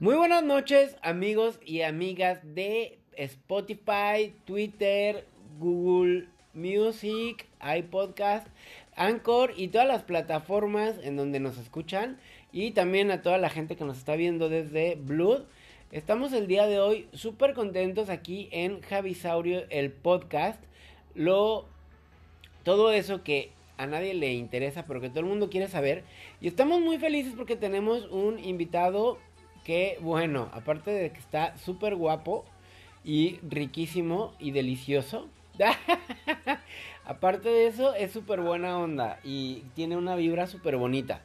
Muy buenas noches amigos y amigas de Spotify, Twitter, Google Music, iPodcast, Anchor y todas las plataformas en donde nos escuchan y también a toda la gente que nos está viendo desde Blood. Estamos el día de hoy súper contentos aquí en Javisaurio, el podcast. Lo, todo eso que a nadie le interesa, pero que todo el mundo quiere saber. Y estamos muy felices porque tenemos un invitado que, bueno, aparte de que está súper guapo y riquísimo y delicioso. aparte de eso, es súper buena onda y tiene una vibra súper bonita.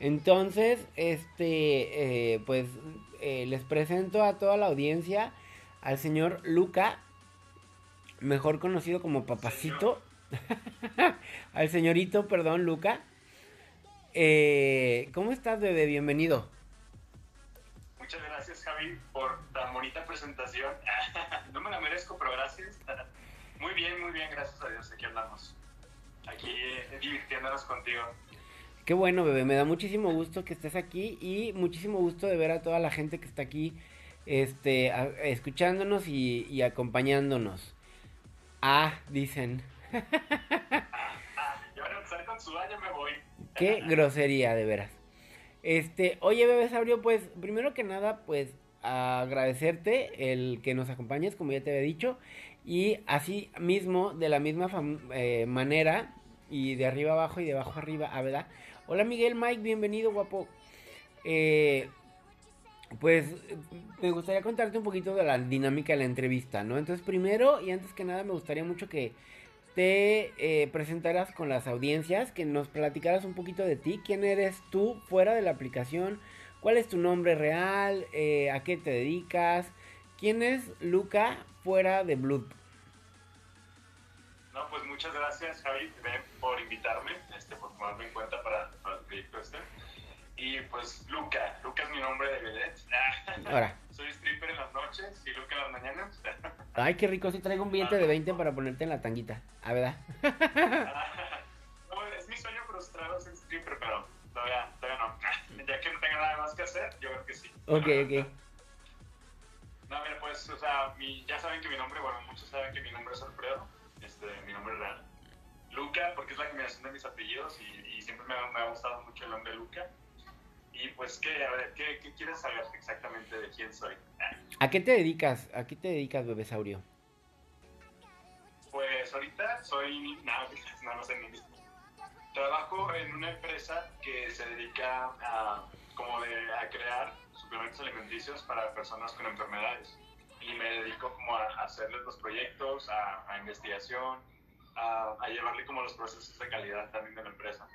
Entonces, este, eh, pues eh, les presento a toda la audiencia al señor Luca, mejor conocido como Papacito. al señorito, perdón, Luca. Eh, ¿Cómo estás, bebé? Bienvenido. Muchas gracias, Javi, por tan bonita presentación. no me la merezco, pero gracias. Muy bien, muy bien, gracias a Dios. Aquí andamos. Aquí divirtiéndonos contigo. Qué bueno, bebé, me da muchísimo gusto que estés aquí y muchísimo gusto de ver a toda la gente que está aquí este, escuchándonos y, acompañándonos. Ah, dicen. ya van a empezar con su ya me voy. Qué grosería, de veras. Este, oye, bebé pues primero que nada, pues agradecerte el que nos acompañes, como ya te había dicho, y así mismo, de la misma eh, manera, y de arriba abajo y de abajo arriba, ah, ¿verdad? Hola Miguel, Mike, bienvenido, guapo. Eh, pues me gustaría contarte un poquito de la dinámica de la entrevista, ¿no? Entonces, primero y antes que nada, me gustaría mucho que te eh, presentaras con las audiencias, que nos platicaras un poquito de ti, quién eres tú fuera de la aplicación, cuál es tu nombre real, eh, a qué te dedicas, quién es Luca fuera de Blood. No, pues muchas gracias Javi por invitarme, este, por tomarme en cuenta para este. Y pues Luca, Luca es mi nombre de vedette. Ahora. Soy stripper en las noches y Luca en las mañanas. Ay, qué rico, si traigo un billete de 20 para ponerte en la tanguita. A ver. no, es mi sueño frustrado ser stripper, pero todavía, todavía no. Ya que no tenga nada más que hacer, yo creo que sí. Ok, ok. No, mira, pues, o sea, mi, ya saben que mi nombre, bueno, muchos saben que mi nombre es Alfredo, este, mi nombre real. Luca, porque es la combinación de mis apellidos y, siempre me me ha, gustado mucho el nombre Luca. Y pues, ¿qué, a ver, ¿qué, ¿qué, quieres saber exactamente de quién soy? ¿A qué te dedicas? ¿A qué te dedicas, Bebesaurio? Pues ahorita soy, nada, no, no sé ni mismo. Trabajo en una empresa que se dedica a, como de, a crear suplementos alimenticios para personas con enfermedades. Y me dedico como a, hacerles los proyectos, a, a investigación, a, llevarle como los procesos de calidad también de la empresa.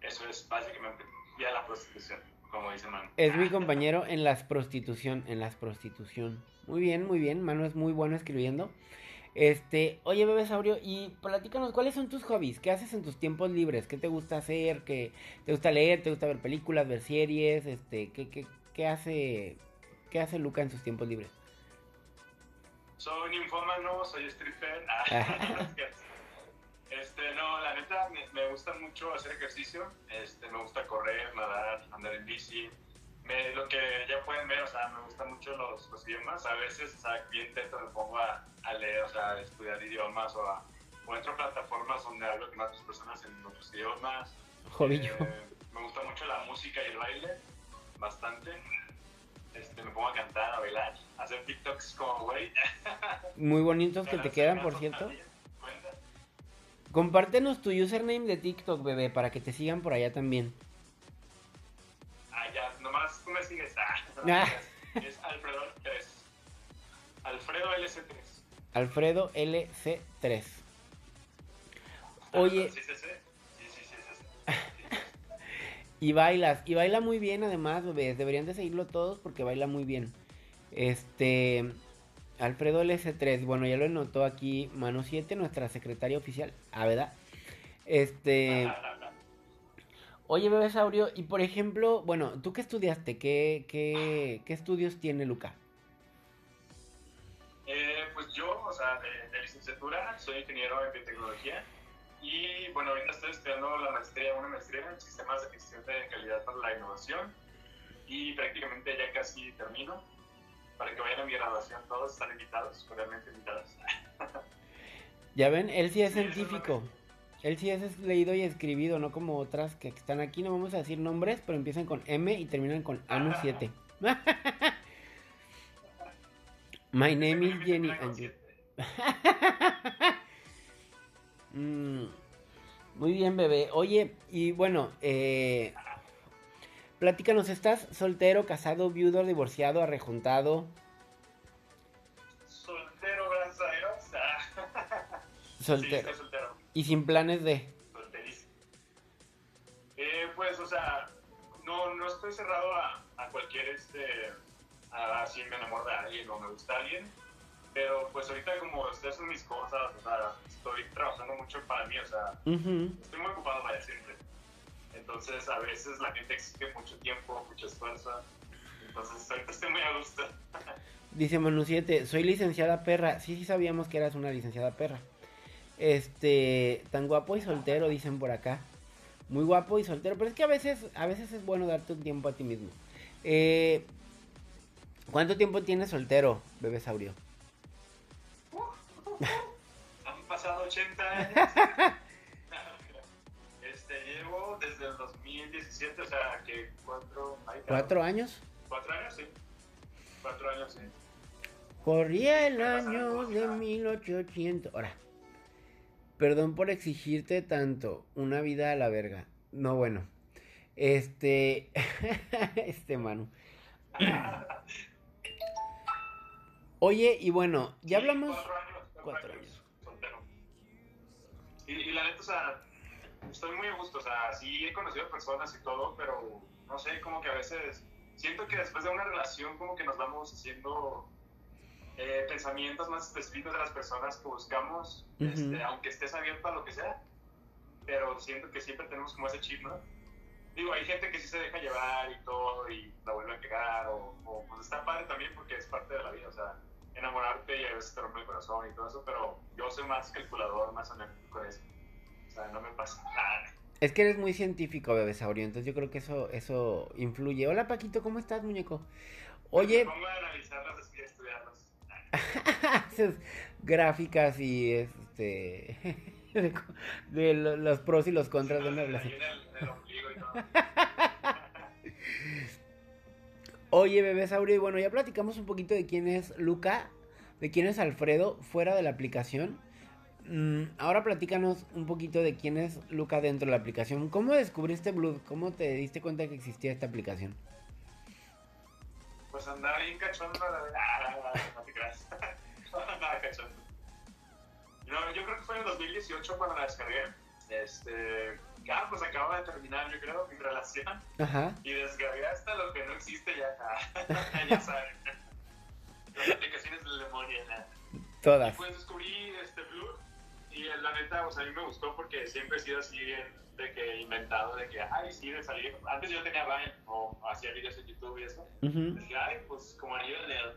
Eso es básicamente ya la prostitución, como dice Manu. Es mi compañero en las prostitución, en las prostitución. Muy bien, muy bien, Manu es muy bueno escribiendo. Este, oye, bebé Saurio, y platícanos, ¿cuáles son tus hobbies? ¿Qué haces en tus tiempos libres? ¿Qué te gusta hacer? ¿Qué te gusta leer? ¿Te gusta ver películas, ver series? Este, ¿qué, qué, qué hace, qué hace Luca en sus tiempos libres? Soy ninfómano, soy stripper. Ah, Este, me, gusta mucho hacer ejercicio, este, me gusta correr, nadar, andar en bici. Me, lo que ya pueden ver, o sea, me gustan mucho los, los idiomas. A veces, o sea, bien intento me pongo a, a, leer, o sea, a estudiar idiomas o, a, o entro a plataformas donde hablo con otras personas en otros idiomas. Eh, me gusta mucho la música y el baile, bastante. Este, me pongo a cantar, a bailar, a hacer TikToks como güey. Muy bonitos que te quedan, por cierto. Compártenos tu username de TikTok, bebé, para que te sigan por allá también. Ah, ya, nomás tú me sigues. Ah, ah. Es Alfredo 3. Alfredo LC3. Alfredo LC3. Oye. Sí, sí, sí. sí, sí, sí, y bailas, y baila muy bien además, bebés. Deberían de seguirlo todos porque baila muy bien. Este, Alfredo LS3, bueno, ya lo notó aquí Mano 7, nuestra secretaria oficial. Ah, ¿verdad? Este. Oye, bebé Saurio, y por ejemplo, bueno, ¿tú qué estudiaste? ¿Qué, qué, qué estudios tiene Luca? Eh, pues yo, o sea, de, licenciatura, soy ingeniero en biotecnología. Y bueno, ahorita estoy estudiando la maestría, una maestría en sistemas de gestión de calidad para la innovación y prácticamente ya casi termino. Para que vayan a mi graduación, todos están invitados, realmente invitados. ya ven, él sí es científico. Él sí es leído y escribido, no como otras que están aquí. No vamos a decir nombres, pero empiezan con M y terminan con Anu 7. My name is Jenny mm, muy bien, bebé. Oye, y bueno, eh, platícanos, ¿estás soltero, casado, viudo, divorciado, arrejuntado? Soltero, gracias a Dios. soltero. ¿Y sin planes de? Solterísimo. Eh, pues, o sea, no, no estoy cerrado a, a cualquier este a si me enamoro de alguien o me gusta alguien. Pero pues ahorita como estoy haciendo mis cosas, o sea, estoy trabajando mucho para mí, o sea, estoy muy ocupado vaya siempre. Entonces a veces la gente exige mucho tiempo, mucha esfuerzo. Entonces ahorita estoy muy a gusto. Dice Manu 7, soy licenciada perra. Sí, sí sabíamos que eras una licenciada perra. Este, tan guapo y soltero, dicen por acá. Muy guapo y soltero, pero es que a veces, a veces es bueno darte un tiempo a ti mismo. Eh, ¿Cuánto tiempo tienes soltero, bebé saurio? Han pasado 80 años. 2017, o sea, que cuatro... ¿Cuatro años? Cuatro años, sí. Cuatro años, sí. Corría el año de 1800. Ahora, perdón por exigirte tanto. Una vida a la verga. No, bueno. Este. este, mano. Oye, y bueno, ya hablamos. Cuatro años. Cuatro, años. Y, y, la neta, o sea, estoy muy a gusto. O sea, sí he conocido personas y todo, pero no sé, como que a veces siento que después de una relación, como que nos vamos haciendo eh, pensamientos más específicos de las personas que buscamos, este, aunque estés abierto a lo que sea. Pero siento que siempre tenemos como ese chip, ¿no? Digo, hay gente que sí se deja llevar y todo y la vuelve a pegar, o, o pues está padre también porque es parte de la vida, o sea, enamorarte y a veces te rompe el corazón y todo eso, pero yo soy más calculador, más analítico con eso. Sea, no me pasa nada. Es que eres muy científico, bebé Saurio, entonces yo creo que eso, eso influye. Hola Paquito, ¿cómo estás, muñeco? Oye. Me pongo a analizarlas y estudiarlas. gráficas y este de, los pros y los contras de una relación. Oye, bebé Saurio, y bueno, ya platicamos un poquito de quién es Luca, de quién es Alfredo fuera de la aplicación. Mm, ahora platícanos un poquito de quién es Luca dentro de la aplicación. ¿Cómo descubriste Blue? ¿Cómo te diste cuenta que existía esta aplicación? Pues andaba bien cachondo. Ah, no te creas. andaba cachondo. No, yo creo que fue en 2018 cuando la descargué. Este, ah, pues acababa de terminar, yo creo, mi relación. Ajá. Y descargué hasta lo que no existe ya. ya saben. Las aplicaciones del demonio. Todas. Y pues descubrí este Blue y la neta, a mí me gustó porque siempre he sido así de que inventado, de que, ay, sí, de salir. Antes yo tenía Vine o hacía videos en YouTube y eso. Uh -huh. ay, pues como anillo de dedo.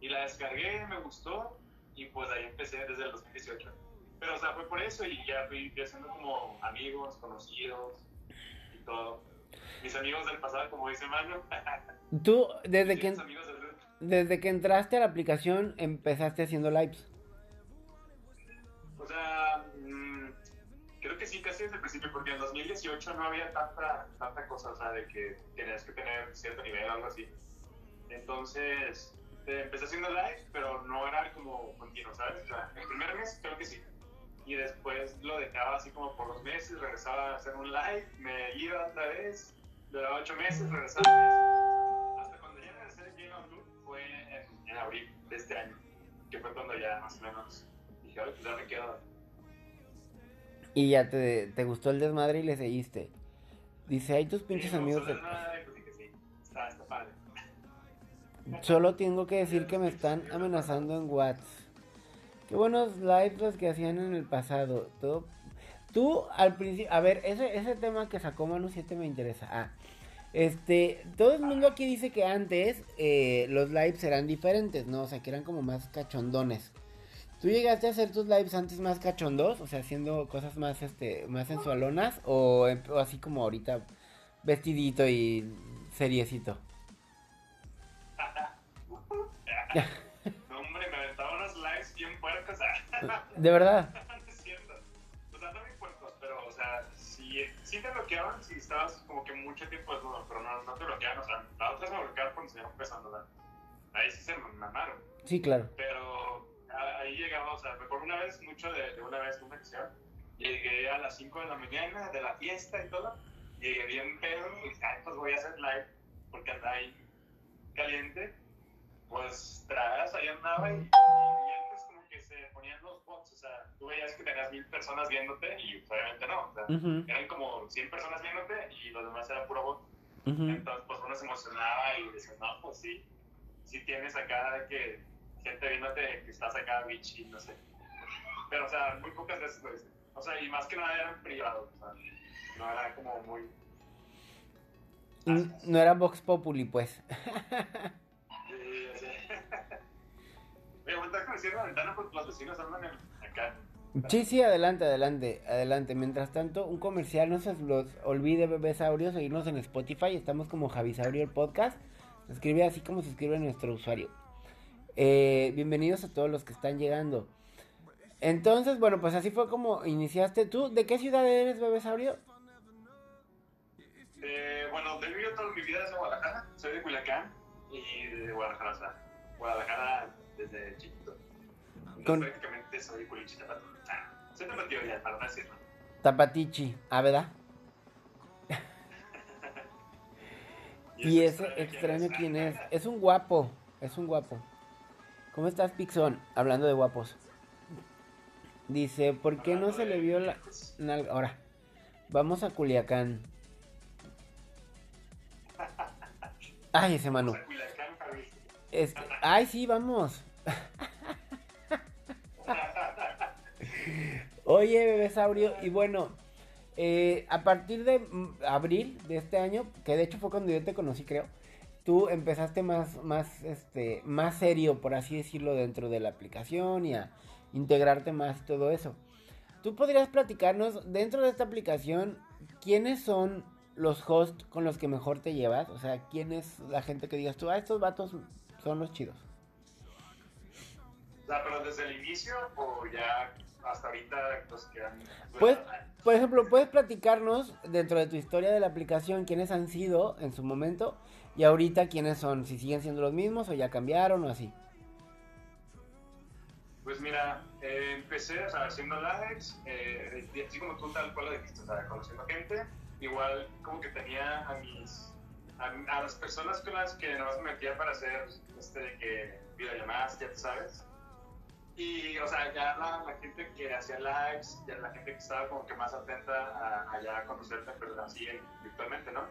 Y la descargué, me gustó y pues ahí empecé desde el 2018. Pero, o sea, fue por eso y ya fui, fui haciendo como amigos, conocidos y todo. Mis amigos del pasado, como dice Manu. Tú, desde que, desde que entraste a la aplicación, empezaste haciendo lives. Sea, mmm, creo que sí, casi desde el principio, porque en 2018 no había tanta, tanta cosa, o sea, de que tenías que tener cierto nivel o algo así. Entonces, eh, empecé haciendo live, pero no era como continuo, ¿sabes? O sea, el primer mes creo que sí. Y después lo dejaba así como por dos meses, regresaba a hacer un live, me iba otra vez, le daba ocho meses, regresaba Hasta cuando ya regresé de Game of fue en, en, abril de este año, que fue cuando ya más o menos Y ya te, te gustó el desmadre y le seguiste. Dice, hay tus pinches amigos. Solo tengo que decir que me están amenazando en WhatsApp. Qué buenos lives los que hacían en el pasado. Todo... Tú al principio, a ver, ese, ese tema que sacó Manu 7 me interesa. Ah, este, todo el mundo aquí dice que antes eh, los lives eran diferentes, ¿no? O sea, que eran como más cachondones. ¿Tú llegaste a hacer tus lives antes más cachondos? O sea, haciendo cosas más, este, más sensualonas o, o así como ahorita vestidito y seriecito. no, hombre, me aventaba unos likes bien puercos. ¿De verdad? no es cierto. O sea, no bien puercos, pero, o sea, sí, sí te bloqueaban si estabas como que mucho tiempo desnudo, pero no, no te bloqueaban. O sea, la otra me bloqueaban cuando se iban empezando. Ahí sí se mamaron. Sí, claro. Pero ahí llegaba, o sea, me acuerdo una vez, mucho de, de una vez, una acción. Llegué a las 5 de la mañana de la fiesta y todo. Llegué bien pedo y dije, ay, pues voy a hacer live porque andaba ahí caliente. Pues tras ahí andaba y, y antes como que se ponían los bots, o sea, tú veías que tenías mil personas viéndote y obviamente no, o sea, Ujú, eran como 100 personas viéndote y los demás era puro bot. ujú. Entonces, pues uno se emocionaba y decía, no, pues sí, sí tienes acá que gente viéndote que estás acá, bichi, no sé. Pero, o sea, muy pocas veces lo hice. O sea, y más que nada eran privados, o sea, no era como muy. No era Vox Populi, pues. Sí, sí. La ventana porque los vecinos andan en- acá. Sí, sí, adelante, adelante, adelante. Mientras tanto, un comercial, no se los olvide, Bebesaurio, seguirnos en Spotify. Estamos como Javisaurio el podcast. Se escribe así como se escribe nuestro usuario. Eh, bienvenidos a todos los que están llegando. Entonces, bueno, pues así fue como iniciaste tú. ¿De qué ciudad eres, Bebesaurio? Eh, bueno, he vivido toda mi vida desde Guadalajara. Soy de Culiacán y de Guadalajara, o sea, Guadalajara desde chiquito. Entonces, Con- prácticamente soy culichita. Ah, soy tapatío ya, para no decirlo. Tapatichi, ¿ah, verdad? Y ese extraño quién es. Es un guapo, es un guapo. ¿Cómo estás, Pixon? Hablando de guapos. Dice, ¿por qué no se le vio la nalga? Ahora, vamos a Culiacán. Ay, ese Manu. Ay, sí, vamos. Oye, bebesaurio, y bueno, eh, a partir de abril de este año, que de hecho fue cuando yo te conocí, creo, tú empezaste más, más, este, más serio, por así decirlo, dentro de la aplicación y a integrarte más y todo eso. ¿Tú podrías platicarnos dentro de esta aplicación quiénes son los hosts con los que mejor te llevas? O sea, ¿quién es la gente que digas tú, ah, estos vatos son los chidos? O sea, pero desde el inicio o ya hasta ahorita los que han. Pues, por ejemplo, ¿puedes platicarnos dentro de tu historia de la aplicación quiénes han sido en su momento y ahorita quiénes son? Si siguen siendo los mismos o ya cambiaron o así. Pues mira, eh, empecé o sea, haciendo lives, eh, así como tú tal cual lo dijiste, o sea, conociendo gente. Igual como que tenía a mis. A, a las personas con las que nomás me metía para hacer este, de que videollamadas, ya tú sabes. Y, o sea, ya la, la gente que hacía lives, ya la gente que estaba como que más atenta a, a ya conocerte, pero así en- virtualmente, ¿no?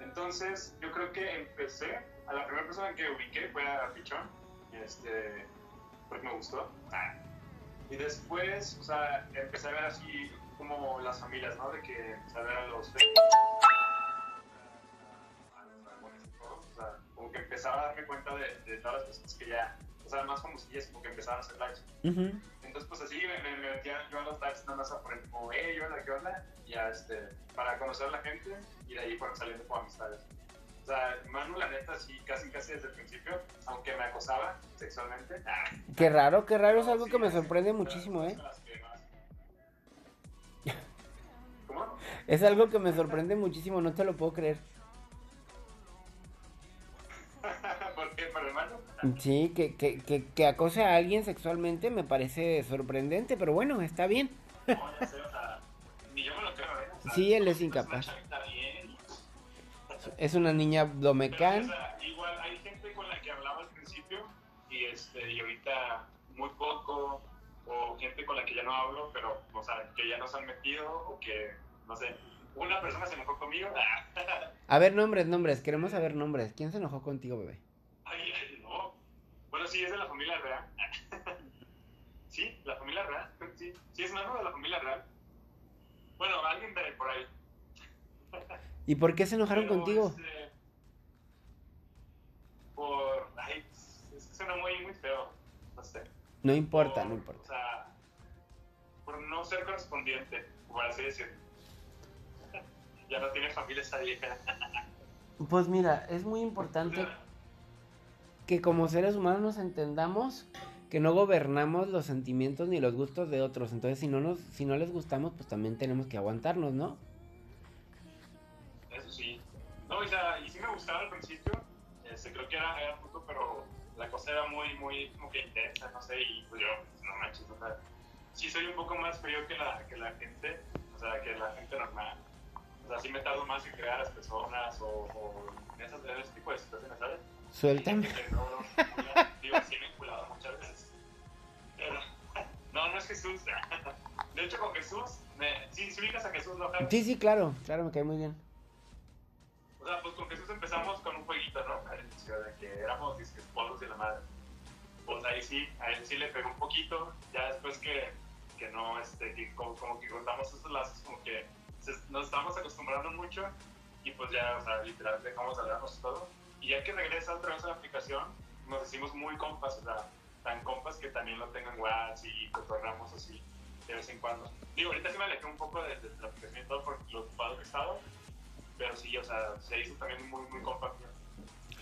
Entonces, yo creo que empecé, a la primera persona que ubiqué fue a Pichón, este, porque me gustó. Y después, o sea, empecé a ver así como las familias, ¿no? De que empecé a los. O como que empezaba a darme cuenta de, todas las personas que ya, o sea, más famosillas, como que empezaban a hacer lives. Ujú. Entonces, pues así me, me, me metía yo a los lives nada más a poner como, hey, yo la que onda, y ya, este, para conocer a la gente, y de ahí fueron saliendo como amistades. O sea, Manu, la neta, sí, casi, casi desde el principio, aunque me acosaba sexualmente. ah, Qué raro, qué raro, es algo sí, que me sorprende sí, muchísimo, ¿eh? ¿Cómo? Es algo que me sorprende muchísimo, no te lo puedo creer. Sí, que, que, que, que acose a alguien sexualmente me parece sorprendente, pero bueno, está bien. No, ya sé, o sea, ni yo me lo creo, ¿eh? O sea, Sí, él es incapaz. Es una niña domecán. igual hay gente con la que hablaba al principio y, este, y ahorita muy poco, o gente con la que ya no hablo, pero, o sea, que ya nos han metido, o que, no sé, una persona se enojó conmigo. A ver, nombres, nombres, queremos saber nombres. ¿Quién se enojó contigo, bebé? Ay. Bueno, sí, es de la familia real. sí, la familia real. Sí, sí es mano de la familia real. Bueno, alguien de por ahí. ¿Y por qué se enojaron Pero, contigo? este, por. Ay, es que suena muy, muy feo. No sé. No importa, Por- no O importa. sea, por no ser correspondiente, por así decirlo. ya no tiene familia esa vieja. Pues mira, es muy importante que como seres humanos nos entendamos que no gobernamos los sentimientos ni los gustos de otros. Entonces, si no nos, si no les gustamos, pues también tenemos que aguantarnos, ¿no? Eso sí. No, o sea, y sí me gustaba al principio. Este, creo que era, era puto, pero la cosa era muy, muy como que intensa, no sé, y pues yo, pues, no manches, o sea, sí soy un poco más frío que la, que la gente, o sea, que la gente normal. O sea, sí me tardo más en crear a las personas o, o en, esas, en ese tipo de situaciones, ¿sabes? Suéltame. No, no, sí es Jesús. De hecho, con Jesús, me, sí, si ubicas a Jesús, ¿no? Sí, sí, claro, claro, me cae muy bien. O sea, pues con Jesús empezamos con un jueguito, ¿no? De que éramos polos de la madre. Pues ahí sí, a él sí le pegó un poquito. Ya después que, que no, este, que como, como que cortamos esos lazos, como que se- nos estábamos acostumbrando mucho y pues ya, o sea, literal dejamos de hablarnos y todo. Y ya que regresa otra vez a la aplicación, nos hicimos muy compas, o sea, tan compas que también lo tengan WhatsApp y cotorramos así de vez en cuando. Digo, ahorita sí me alejé un poco de, de la aplicación y todo por lo ocupado que estaba, pero sí, o sea, se hizo también muy, muy compa.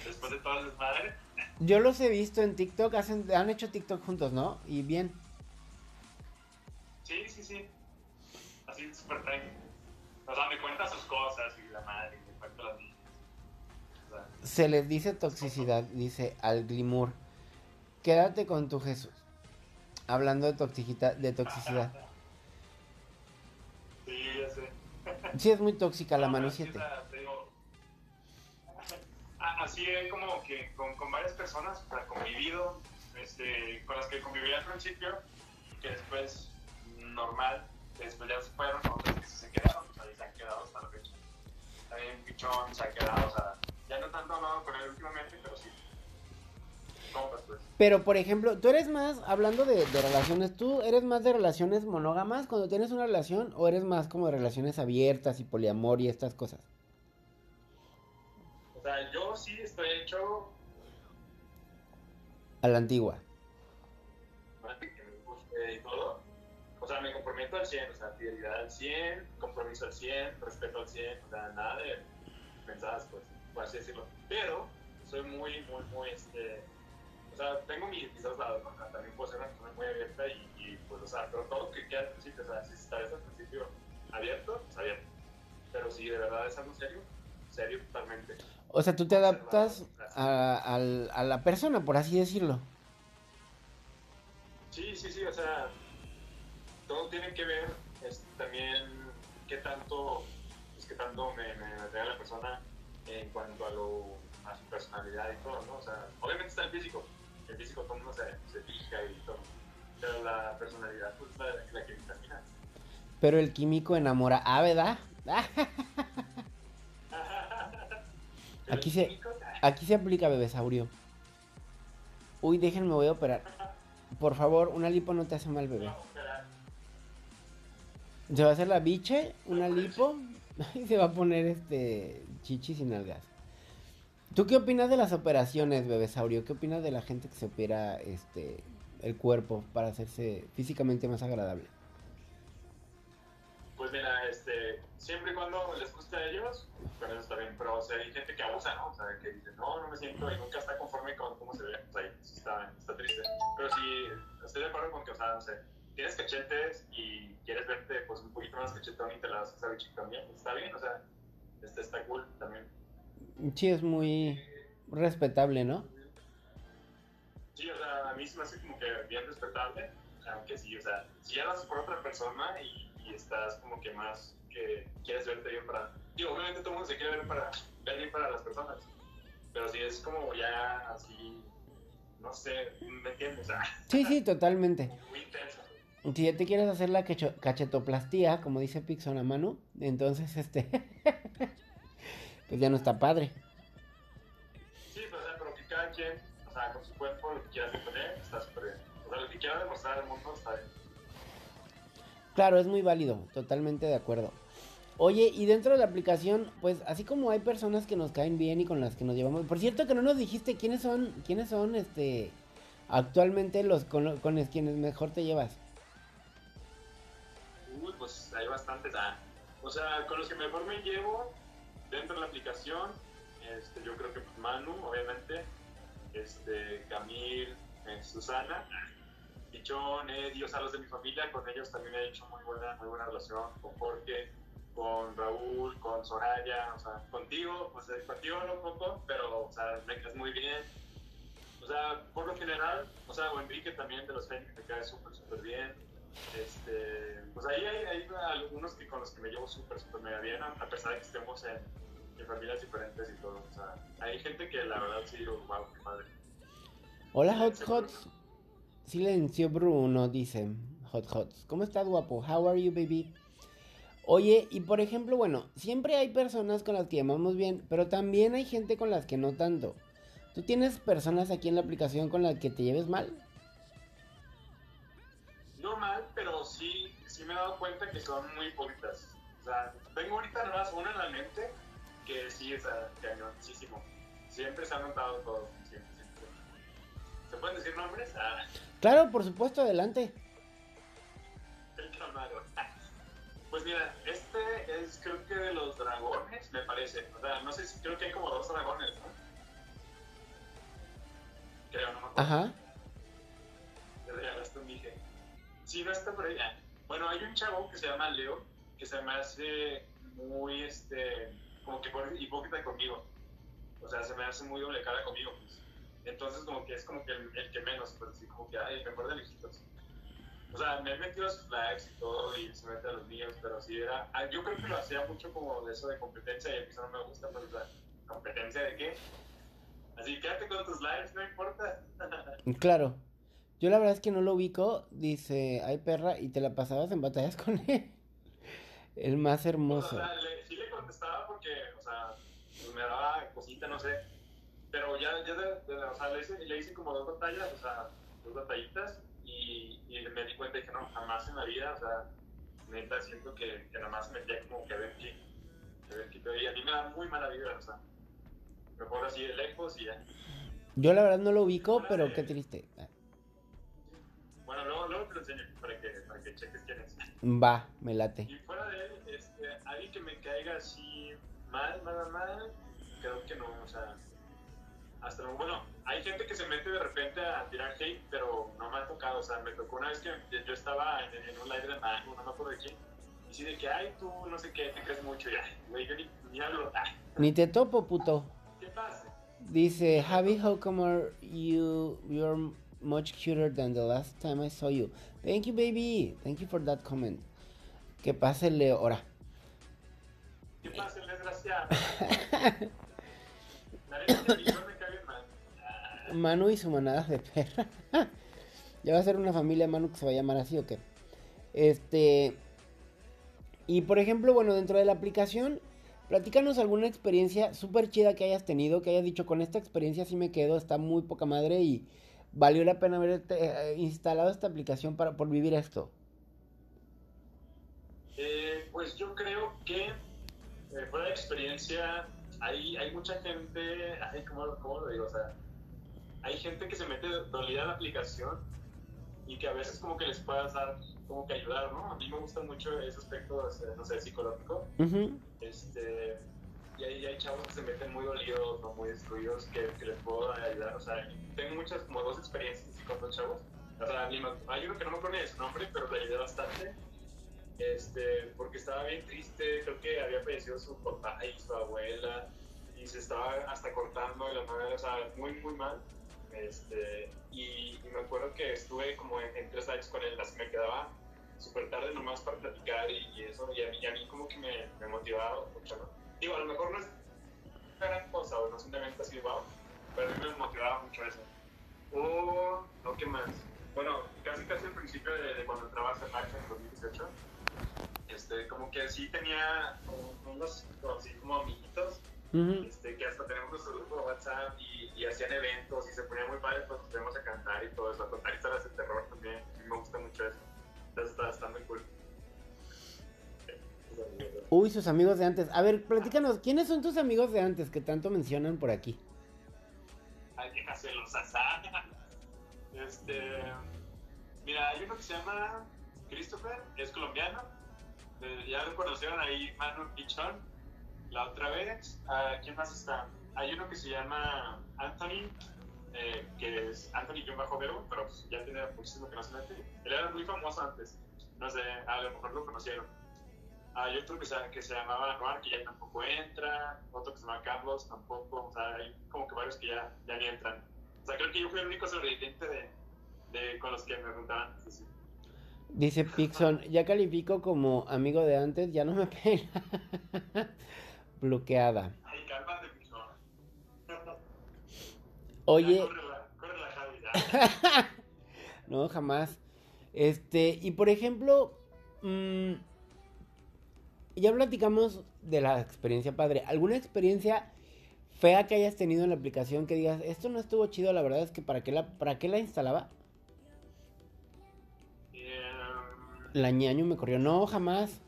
Después de todo el desmadre, Yo los he visto en TikTok, hacen, han hecho TikTok juntos, ¿no? Y bien. sí, sí, sí. Así súper tranqui. O sea, me cuenta sus cosas y la madre, me cuenta las niñas. O sea, Se les dice toxicidad, dice al Glimur. Quédate con tu Jesús. Hablando de, toxicita, de toxicidad. sí, ya sé. Sí, es muy tóxica la No, mano pero sí, 7. o sea, te digo, a- Así es como que con, con varias personas, o sea, convivido, este, con las que conviví al principio, que después normal, después ya se fueron, otras que se quedaron, o sea, y se han quedado hasta la fecha. También Pichón se ha quedado, o sea, ya no tanto hablado con él últimamente, pero sí. Compas, pues. Pero, por ejemplo, tú eres más, hablando de, de relaciones, ¿tú eres más de relaciones monógamas cuando tienes una relación o eres más como de relaciones abiertas y poliamor y estas cosas? O sea, yo sí estoy hecho A la antigua. y todo. O sea, me comprometo al 100, o sea, fidelidad al 100, compromiso al 100, respeto al 100, o sea, nada de pensadas, pues, por así decirlo. Pero soy muy, muy, muy, este, o sea, tengo mis, mis dos lados, ¿no? También puedo ser una persona muy abierta y, y, pues, o sea, pero todo lo que queda al principio, o sea, si estás al principio abierto, pues abierto. Pero si de verdad es algo serio, serio totalmente. O sea, tú te adaptas a, a la persona, por así decirlo. Sí, sí, sí, o sea, todo tiene que ver es, también qué tanto, pues, qué tanto me, me la persona en cuanto a, lo, a su personalidad y todo, ¿no? O sea, obviamente está el físico, el físico todo el mundo se, se fija y todo, pero la personalidad pues es la, la que determina. Pero el químico enamora. Ah, ¿verdad? Ah, Aquí se- químico, Aquí se aplica bebesaurio. Uy, déjenme, voy a operar. Por favor, una lipo no te hace mal, bebé. Se va a hacer la biche, una lipo, y se va a poner este chichis y nalgas. ¿Tú qué opinas de las operaciones, bebesaurio? ¿Qué opinas de la gente que se opera este el cuerpo para hacerse físicamente más agradable? Pues mira, este, siempre y cuando les guste a ellos, con eso está bien, pero o sea, hay gente que abusa, ¿no? O sea, que dice, no, no me siento y nunca está conforme con cómo se ve, o sea, está, está triste. Pero sí, estoy de acuerdo con que, o sea, no sé, tienes cachetes y quieres verte pues un poquito más cachetón y te la haces a bichito también, está bien, o sea, este, está cool también. Sí, es muy respetable, ¿no? Sí, o sea, a mí se me hace como que bien respetable, aunque sí, o sea, si ya lo haces por otra persona y, y estás como que más que quieres verte bien para... Digo, obviamente todo el mundo se quiere ver, para, ver bien para las personas, pero si es como ya así, no sé, ¿me entiendes? O sea, Sí, sí, totalmente. muy intenso. Si ya te quieres hacer la cachetoplastía, como dice Pixon a mano, entonces este pues ya no está padre. Sí, sea, pero que cada quien, o sea, con su cuerpo, lo que quiera poner, está súper bien. O sea, lo que quiera demostrar al mundo está bien. Claro, es muy válido, totalmente de acuerdo. Oye, y dentro de la aplicación, pues así como hay personas que nos caen bien y con las que nos llevamos. Por cierto, que no nos dijiste quiénes son, quiénes son, este, actualmente los con, con los quienes mejor te llevas. Pues hay bastantes. ah. O sea, con los que mejor me llevo dentro de la aplicación, este, yo creo que pues, Manu, obviamente, este, Camil, eh, Susana, Pichón, Eddie, o sea, los de mi familia, con ellos también he hecho muy buena, muy buena relación, con Jorge, con Raúl, con Soraya, o sea, contigo, pues eh, contigo no poco, pero, o sea, me caes muy bien. O sea, por lo general, o sea, o Enrique también de los Fénix me cae súper, súper bien. Este, pues ahí hay, hay, algunos que con los que me llevo súper, súper mega bien, a pesar de que estemos en, en, familias diferentes y todo. O sea, hay gente que la verdad sí, wow, qué padre. Hola, Hot Hot. Silencio Bruno, dice Hot Hot. ¿Cómo estás, guapo? How are you, baby? Oye, y por ejemplo, bueno, siempre hay personas con las que llamamos bien, pero también hay gente con las que no tanto. ¿Tú tienes personas aquí en la aplicación con las que te lleves mal? Sí, sí me he dado cuenta que son muy bonitas. O sea, tengo ahorita nada más una en la mente que sí, es sea, muchísimo. Siempre se ha notado todo, siempre, siempre. ¿Se pueden decir nombres? Ah. Claro, por supuesto, adelante. El Camaro. Pues mira, este es creo que de los dragones, me parece. O sea, no sé si creo que hay como dos dragones, ¿no? Creo, no me acuerdo. Ajá. Ya dije. Sí, no está por ahí. Ah, bueno, hay un chavo que se llama Leo, que se me hace muy, este, como que hipócrita conmigo. O sea, se me hace muy doble cara conmigo. Pues. Entonces, como que es como que el, que menos, pues así como que, ay, mejor de lejitos. O sea, me he metido a sus likes y todo y se mete a los míos, pero sí era. Ah, yo creo que lo hacía mucho como de eso de competencia y a mí eso no me gusta, pero la competencia de qué. Así quédate con tus likes, no importa. claro. Yo la verdad es que no lo ubico. Dice, ay perra, y te la pasabas en batallas con él. El más hermoso. o sea, sí le contestaba porque, o sea, pues me daba cosita, no sé. Pero ya, ya de, o sea, le hice, le hice como dos batallas, o sea, dos batallitas y, y, me di cuenta de que no, jamás en la vida, o sea, neta siento que, que nada más metía como que ver qué, ver qué, y a mí me da muy mala vida, o sea, mejor así de lejos y ya. Yo la verdad no lo ubico, pero qué triste. Luego te enseño para que, para que cheques quién es. Va, me late. Y fuera de él, este, alguien que me caiga así mal, mal, mal, creo que no, o sea, hasta bueno, hay gente que se mete de repente a tirar hate, pero no me ha tocado, o sea, me tocó una vez que yo estaba en, un live de Mango, no me acuerdo de quién, y sí de que, ay, tú no sé qué, te crees mucho, ya, güey, yo ni, ni hablo. Ni te topo, puto. ¿Qué pasa? Dice, Javi, how come are you, you're much cuter than the last time I saw you. Thank you, baby. Thank you for that comment. Que pase, Leo. Ahora. ¿Qué pasa, el desgraciado? Manu y su manada de perra. ya va a ser una familia Manu que se va a llamar así o qué. Este. Y por ejemplo, bueno, dentro de la aplicación, platícanos alguna experiencia súper chida que hayas tenido, que hayas dicho, con esta experiencia sí me quedo, está muy poca madre y valió la pena haber eh, instalado esta aplicación para, por vivir esto. Eh, pues yo creo que eh, fue la experiencia, hay, hay mucha gente, ay, ¿cómo, ¿cómo, lo digo? O sea, hay gente que se mete dolida en la aplicación y que a veces como que les puedas dar, como que ayudar, ¿no? A mí me gusta mucho ese aspecto, este, no sé, psicológico. este, y hay, hay, chavos que se meten muy dolidos o muy destruidos que, que, les puedo ayudar. O sea, tengo muchas, como dos experiencias con dos chavos. O sea, hay uno que no me acuerdo ni de su nombre, pero le ayudé bastante. Este, porque estaba bien triste, creo que había fallecido su papá y su abuela, y se estaba hasta cortando de la madre, o sea, muy, muy mal. Este, y, me acuerdo que estuve como en, tres años con él, así me quedaba súper tarde nomás para platicar y, eso, y a, mí, a mí como que me, me motivaba mucho, ¿no? Digo, a lo mejor no es una gran cosa o no es un evento así, wow, pero a mí me motivaba mucho eso. O, no, ¿qué más? Bueno, casi casi al principio de, cuando entrabas en marcha en 2018, este, como que sí tenía unos, así como amiguitos este, que hasta tenemos nuestro grupo de WhatsApp y, y, hacían eventos y se ponía muy padre cuando nos íbamos a cantar y todo eso, a contar historias de terror también. A mí me gusta mucho eso. Entonces está, está muy cool. Uy, sus amigos de antes. A ver, platícanos, ¿quiénes son tus amigos de antes que tanto mencionan por aquí? Hay que hacerlos Este. Mira, hay uno que se llama Christopher, es colombiano. Eh, ya lo conocieron ahí, Manu Pichón la otra vez. Uh, ¿Quién más está? Hay uno que se llama Anthony, eh, que Anthony John bajo Vero, pero pues, ya tiene muchísimo que. Él era muy famoso antes, no sé, a lo mejor lo conocieron. Hay otro que se, que se llamaba Noir, que ya tampoco entra, otro que se llama Carlos, tampoco, o sea, hay como que varios que ya, ya ni entran. O sea, creo que yo fui el único sobreviviente de, de con los que me juntaban. Sí, sí. Dice Pixon, ya califico como amigo de antes, ya no me pela. Bloqueada. Ay, cálmate, Pixon. Oye. Javi, ya. no, jamás. Este, y por ejemplo, mm, ya platicamos de la experiencia padre. ¿Alguna experiencia fea que hayas tenido en la aplicación que digas, esto no estuvo chido, la verdad es que para qué la, para qué la instalaba? Em, La ñaño me corrió. No, jamás.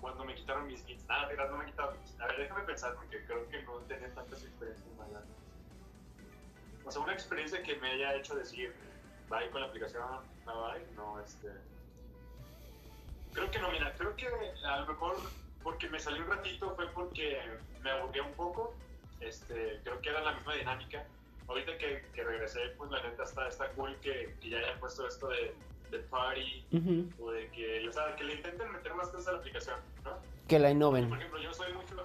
cuando me quitaron mis kits. Nada, mira, no me quitaron mis A ver, déjame pensar, porque creo que no tenía tantas experiencias malas. O sea, una experiencia que me haya hecho decir, bye con la aplicación, no bye, no, este. Creo que no, mira, creo que a lo mejor porque me salió un ratito fue porque me aburría un poco. Este, creo que era la misma dinámica. Ahorita que, que regresé, pues la neta está, está cool que, que ya hayan puesto esto de, de party Ujú. o de que, o sea, que le intenten meter más cosas a la aplicación, ¿no? Que la innoven. Por ejemplo, yo soy mucho,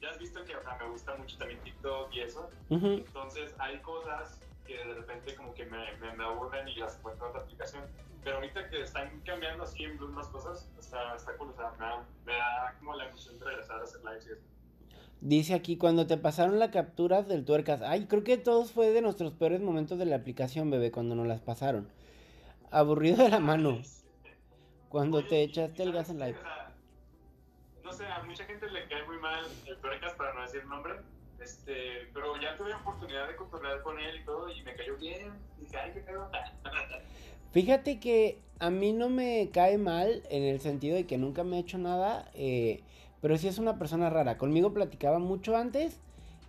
ya has visto que o sea, me gusta mucho también TikTok y eso, Ujú. entonces hay cosas que de repente como que me, me, me aburren y las encuentro en otra aplicación, pero ahorita que están cambiando así en Bloom más cosas, está, está cool, o sea, me da, me da como la emoción de regresar a hacer lives y eso. Dice aquí, cuando te pasaron la captura del tuercas. Ay, creo que todos fue de nuestros peores momentos de la aplicación, bebé, cuando nos las pasaron. Aburrido de la mano. Cuando te echaste el ¿sabes gas en live. O sea, no sé, a mucha gente le cae muy mal el Tuercas para no decir nombre. Este, pero ya tuve oportunidad de contornear con él y todo y me cayó bien. Y dije, ay, qué pedo. Fíjate que a mí no me cae mal en el sentido de que nunca me ha hecho nada, eh, pero sí es una persona rara. Conmigo platicaba mucho antes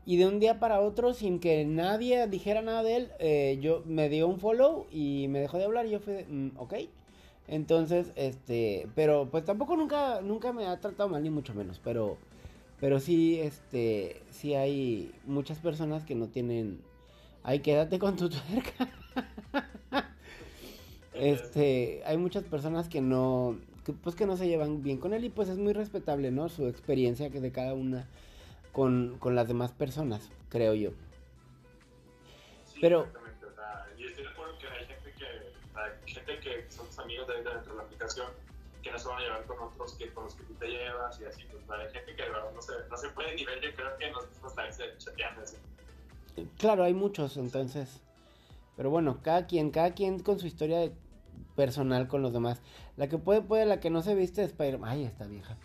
y de un día para otro, sin que nadie dijera nada de él, eh, yo me dio un follow y me dejó de hablar y yo fui, de, "Mm, ok. Entonces, este, pero pues tampoco nunca, nunca me ha tratado mal ni mucho menos, pero, pero sí, este, sí hay muchas personas que no tienen, ay, quédate con tu tuerca. Este, hay muchas personas que no, que, pues que no se llevan bien con él y pues es muy respetable, ¿no? Su experiencia que de cada una con, con las demás personas, creo yo. Sí, Pero- exactamente, o sea, y estoy de acuerdo que hay gente que, sea, gente que son tus amigos de dentro de la aplicación que no se van a llevar con otros que con los que tú te llevas y así, pues hay gente que de verdad no se, no se puede ni ver, yo creo que los mismos lives de chateando así. Claro, hay muchos, entonces. Pero bueno, cada quien, cada quien con su historia de- personal con los demás. La que puede, puede, la que no se viste de Spider-Man. Ay, esta vieja.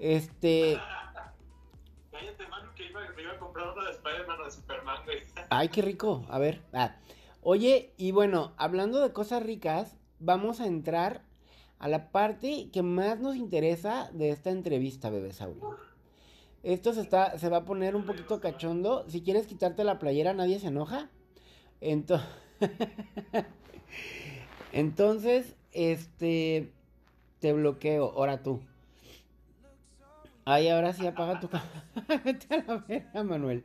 Este. Cállate, mano, que iba, me iba a comprar uno de Spider-Man o de Superman, güey. Ay, qué rico. A ver. Ah. Oye, y bueno, hablando de cosas ricas, vamos a entrar a la parte que más nos interesa de esta entrevista, bebé Saurio. Esto se, está, se va a poner un poquito cachondo. Si quieres quitarte la playera, nadie se enoja. Entonces, Entonces, este, te bloqueo. Ahora tú. Ay, ahora sí apaga tu cámara. Vete a la Manuel.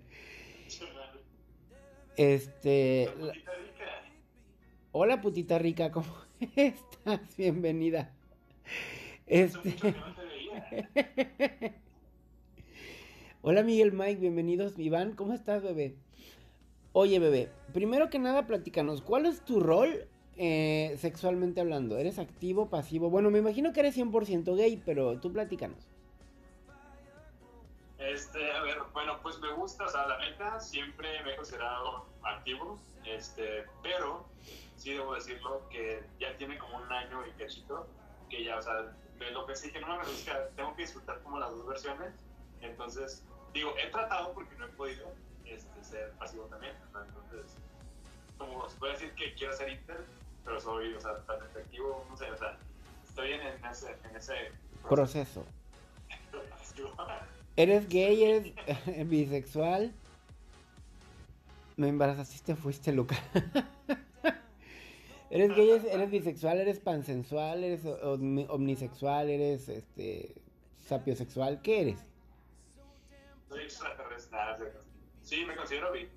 Este, hola putita rica, ¿cómo estás? Bienvenida. Este, hola Miguel Mike, bienvenidos. Iván, ¿cómo estás, bebé? Oye, bebé, primero que nada, platícanos, ¿cuál es tu rol eh, sexualmente hablando? ¿Eres activo, pasivo? Bueno, me imagino que eres 100% gay, pero tú platícanos. Este, a ver, bueno, pues me gusta, o sea, la neta, siempre me he considerado activo, este, pero sí debo decirlo que ya tiene como un año y cachito, que ya, o sea, de lo sí que no me gusta, tengo que disfrutar como las dos versiones, entonces, digo, he tratado porque no he podido este, ser pasivo también, ¿no? entonces, como se puede decir que quiero ser inter, pero soy, o sea, tan efectivo, no sé, o sea, estoy en, en ese, en ese Proceso. ¿Eres gay? ¿Eres bisexual? Me embarazaste fuiste, Luca. ¿Eres gay? ¿Eres bisexual? ¿Eres pansensual? ¿Eres omni- omnisexual? ¿Eres este sapiosexual? ¿Qué eres? Soy extraterrestre. sí. Me considero bi.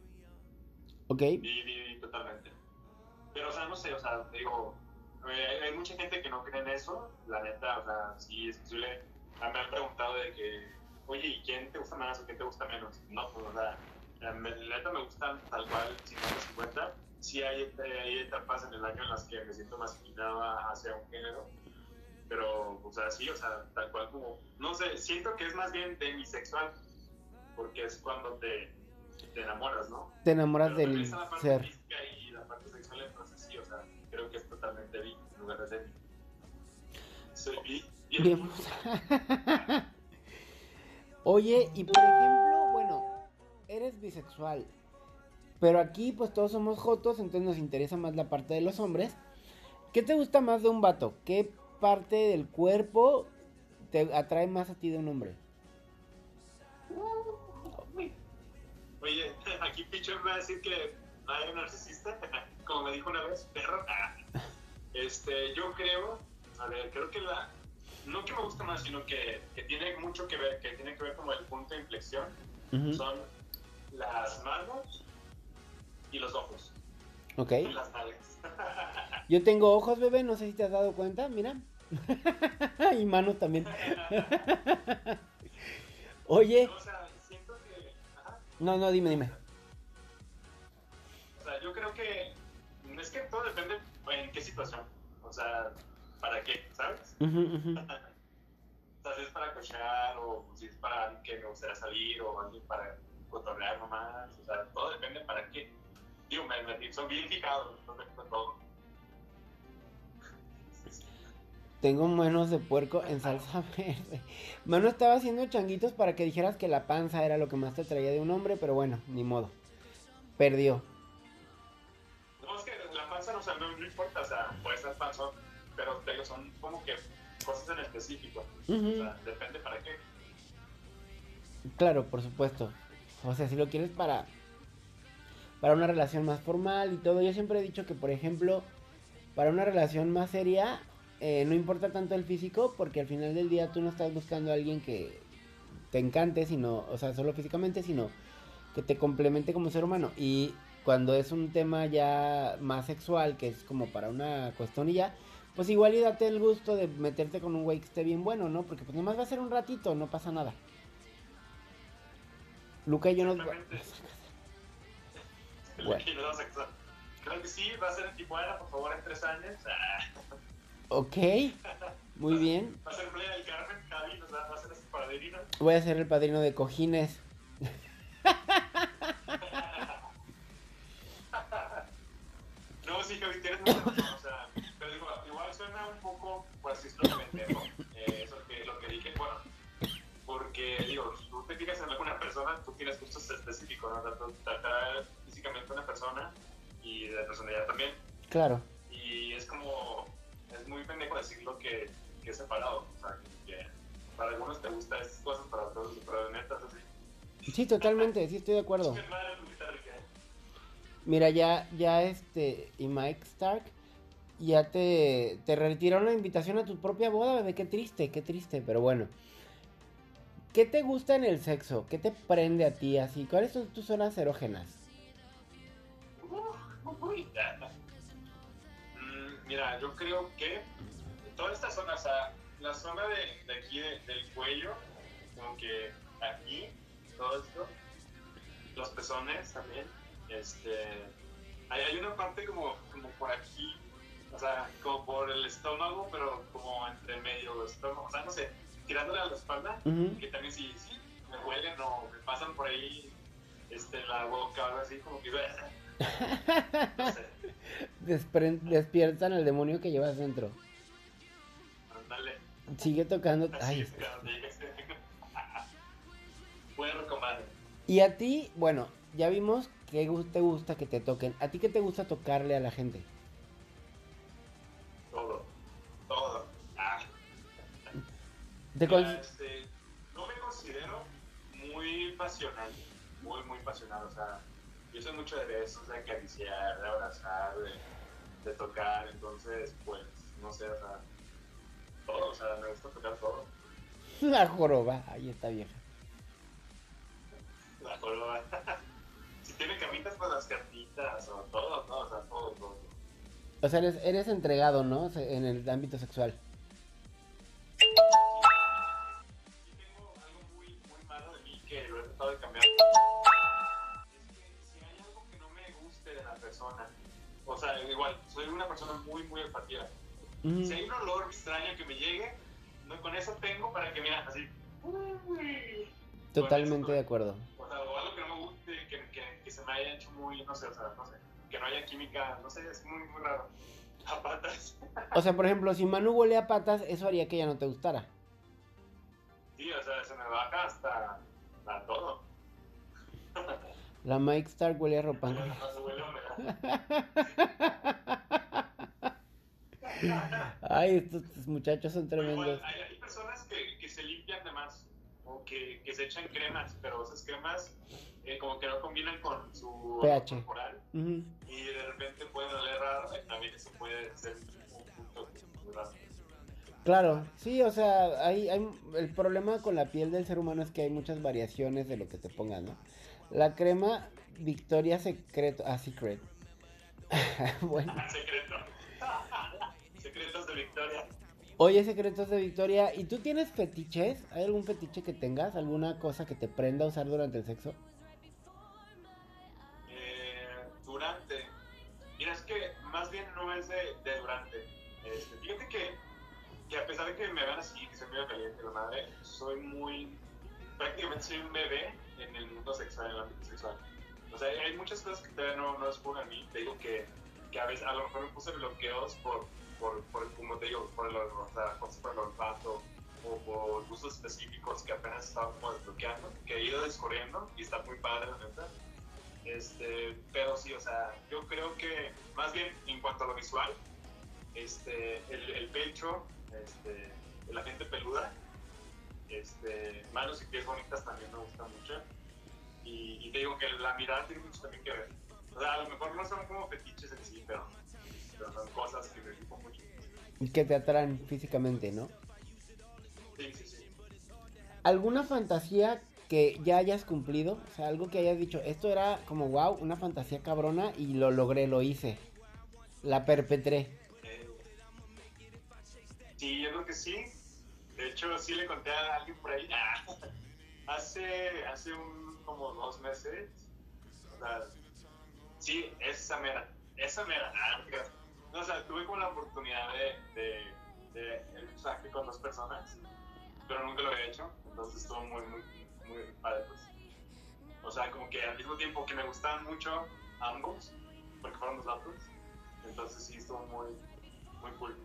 Ok. Y, totalmente. Pero, o sea, no sé, o sea, digo, eh, hay mucha gente que no cree en eso, la neta, o sea, sí es posible. Ah, me han preguntado de que, oye, ¿y quién te gusta más o quién te gusta menos? No, pues, o sea, la neta me gustan tal cual 50-50. Sí hay, hay, etapas en el año en las que me siento más inclinado hacia un género, pero, o sea, sí, o sea, tal cual como, no sé, siento que es más bien demisexual, porque es cuando te, te enamoras, ¿no? Te enamoras del ser. Y la parte sexual, entonces sí, o sea, creo que es totalmente bi en lugar de. Soy. Bien. Oye, y por ejemplo, bueno, eres bisexual, pero aquí pues todos somos jotos, entonces nos interesa más la parte de los hombres. ¿Qué te gusta más de un vato? ¿Qué parte del cuerpo te atrae más a ti de un hombre? Oye, aquí Picho me va a decir que narcisista, como me dijo una vez, perro. Este, yo creo, a ver, creo que la, no que me gusta más, sino que, que tiene mucho que ver, que tiene que ver como el punto de inflexión, son las manos y los ojos. Ok. Y las nalgas. Yo tengo ojos, bebé, no sé si te has dado cuenta, mira. y manos también. Oye. O sea, siento que. No, no, dime, dime. O sea, yo creo que. Es que todo depende en qué situación. O sea, ¿para qué? ¿Sabes? o sea, si es para cochear o si es para alguien que me gustaría salir o alguien para cotorrear nomás. O sea, todo depende para qué. Digo, me, me son bien fijados, todo. Tengo manos de puerco en salsa verde. Mano estaba haciendo changuitos para que dijeras que la panza era lo que más te traía de un hombre, pero bueno, ni modo. Perdió. No, no, importa, o sea, puede ser panzón, pero son como que cosas en específico. O sea, depende para qué. Claro, por supuesto. O sea, si lo quieres para para una relación más formal y todo. Yo siempre he dicho que, por ejemplo, para una relación más seria, eh, no importa tanto el físico, porque al final del día tú no estás buscando a alguien que te encante, sino, o sea, solo físicamente, sino que te complemente como ser humano. Y cuando es un tema ya más sexual, que es como para una cuestión y ya, pues igual y date el gusto de meterte con un güey que esté bien bueno, ¿no? Porque pues nomás va a ser un ratito, no pasa nada. Luca y yo nos... Bueno. Creo que sí, va a ser en Tijuana, por favor, en tres años. Ok, muy bien. Va a ser Playa del Carmen, Javi nos va a hacer su padrino. Voy a ser el padrino de cojines. Claro. Y es como es muy pendejo decirlo que, que es separado. O sea, que para algunos te gusta estas cosas, para otros, pero neta es así. Sí, totalmente, sí estoy de acuerdo. Mira, ya, ya este, y Mike Stark, ya te, te retiraron la invitación a tu propia boda, bebé, qué triste, qué triste, pero bueno. ¿Qué te gusta en el sexo? ¿Qué te prende a ti así? ¿Cuáles son tus zonas erógenas? Mira, yo creo que toda esta zona, o sea, la zona de, de aquí del cuello, como que aquí, todo esto, los pezones también, este, hay, hay una parte como, como por aquí, o sea, como por el estómago, pero como entre medio estómago, o sea, no sé, tirándole a la espalda, que también si, si me huelen o me pasan por ahí este, la boca o algo así, como que... No sé despiertan al demonio que llevas dentro. Ándale. Sigue tocando. Ay. Y a ti, bueno, ya vimos que te gusta que te toquen. ¿A ti qué te gusta tocarle a la gente? Todo. Todo. Ah. este, no me considero muy pasional. Muy, muy pasional. O sea, yo soy mucho de besos, de acariciar, de abrazar, de de tocar, entonces, pues, no sé, o sea, todo, o sea, me gusta tocar todo. La joroba, ahí está vieja. La joroba. tiene camitas para las cartitas o todo, todo, o sea, todo, todo. O sea, eres, eres entregado, ¿no? En el ámbito sexual. Ujú. Si hay un olor extraño que me llegue, no, con eso tengo para que, mira, así. uy, Totalmente eso, de acuerdo. O sea, o algo que no me guste, que, que, que se me haya hecho muy, no sé, o sea, no sé, que no haya química, no sé, es muy, muy raro. A patas. O sea, por ejemplo, si Manu huele a patas, eso haría que ya no te gustara. Sí, o sea, se me baja hasta, hasta todo. La Mike Stark huele a ropa. Ya nomás huele a humedad. Ay, estos muchachos son igual, tremendos. hay, hay personas que, que se limpian de más o que, que se echan cremas, pero esas cremas eh, como que no combinan con su pH. corporal y de repente pueden oler raro y también eso puede ser un punto raro. Claro, sí, o sea, hay, hay, el problema con la piel del ser humano es que hay muchas variaciones de lo que te pongas, ¿no? La crema Victoria Secreto, ah, Secret. bueno, Secreto. De Victoria. oye, secretos de Victoria, ¿y tú tienes fetiches? ¿Hay algún fetiche que tengas? ¿Alguna cosa que te prenda a usar durante el sexo? Eh, durante. Mira, es que más bien no es de, de durante. Este, fíjate que, que a pesar de que me vean así, que soy medio caliente, la madre, soy muy. prácticamente soy un bebé en el mundo sexual, en el ámbito sexual. O sea, hay muchas cosas que todavía no, no descubren a mí. Te digo que, que a veces a lo mejor me puse bloqueos por, por, por como te digo, por por el olfato o por gustos específicos que apenas estaba como desbloqueando, que he ido descubriendo y está muy padre, la. Este, pero sí, o sea, yo creo que más bien en cuanto a lo visual, este, el, el pecho, este, la gente peluda, este, manos y pies bonitas también me gustan mucho. Y, y te digo que la mirada tiene mucho también que ver. O sea, a lo mejor no son como fetiches en sí, pero, son cosas que. Y que te atraen físicamente, ¿no? Sí, sí, sí. ¿Alguna fantasía que ya hayas cumplido? O sea, algo que hayas dicho, esto era como wow, una fantasía cabrona y lo logré, lo hice. La perpetré. Eh, sí, yo creo que sí. De hecho, sí le conté a alguien por ahí. Ah, hace, hace un, como dos meses. O sea, sí, esa mera. Esa mera. Ah, no o sea, tuve como la oportunidad de, de, de el mensaje con dos personas, pero nunca lo había hecho. Entonces estuvo muy, muy, muy padre. Pues. O sea, como que al mismo tiempo que me gustaban mucho ambos, porque fueron los datos. Entonces sí, estuvo muy, muy cool.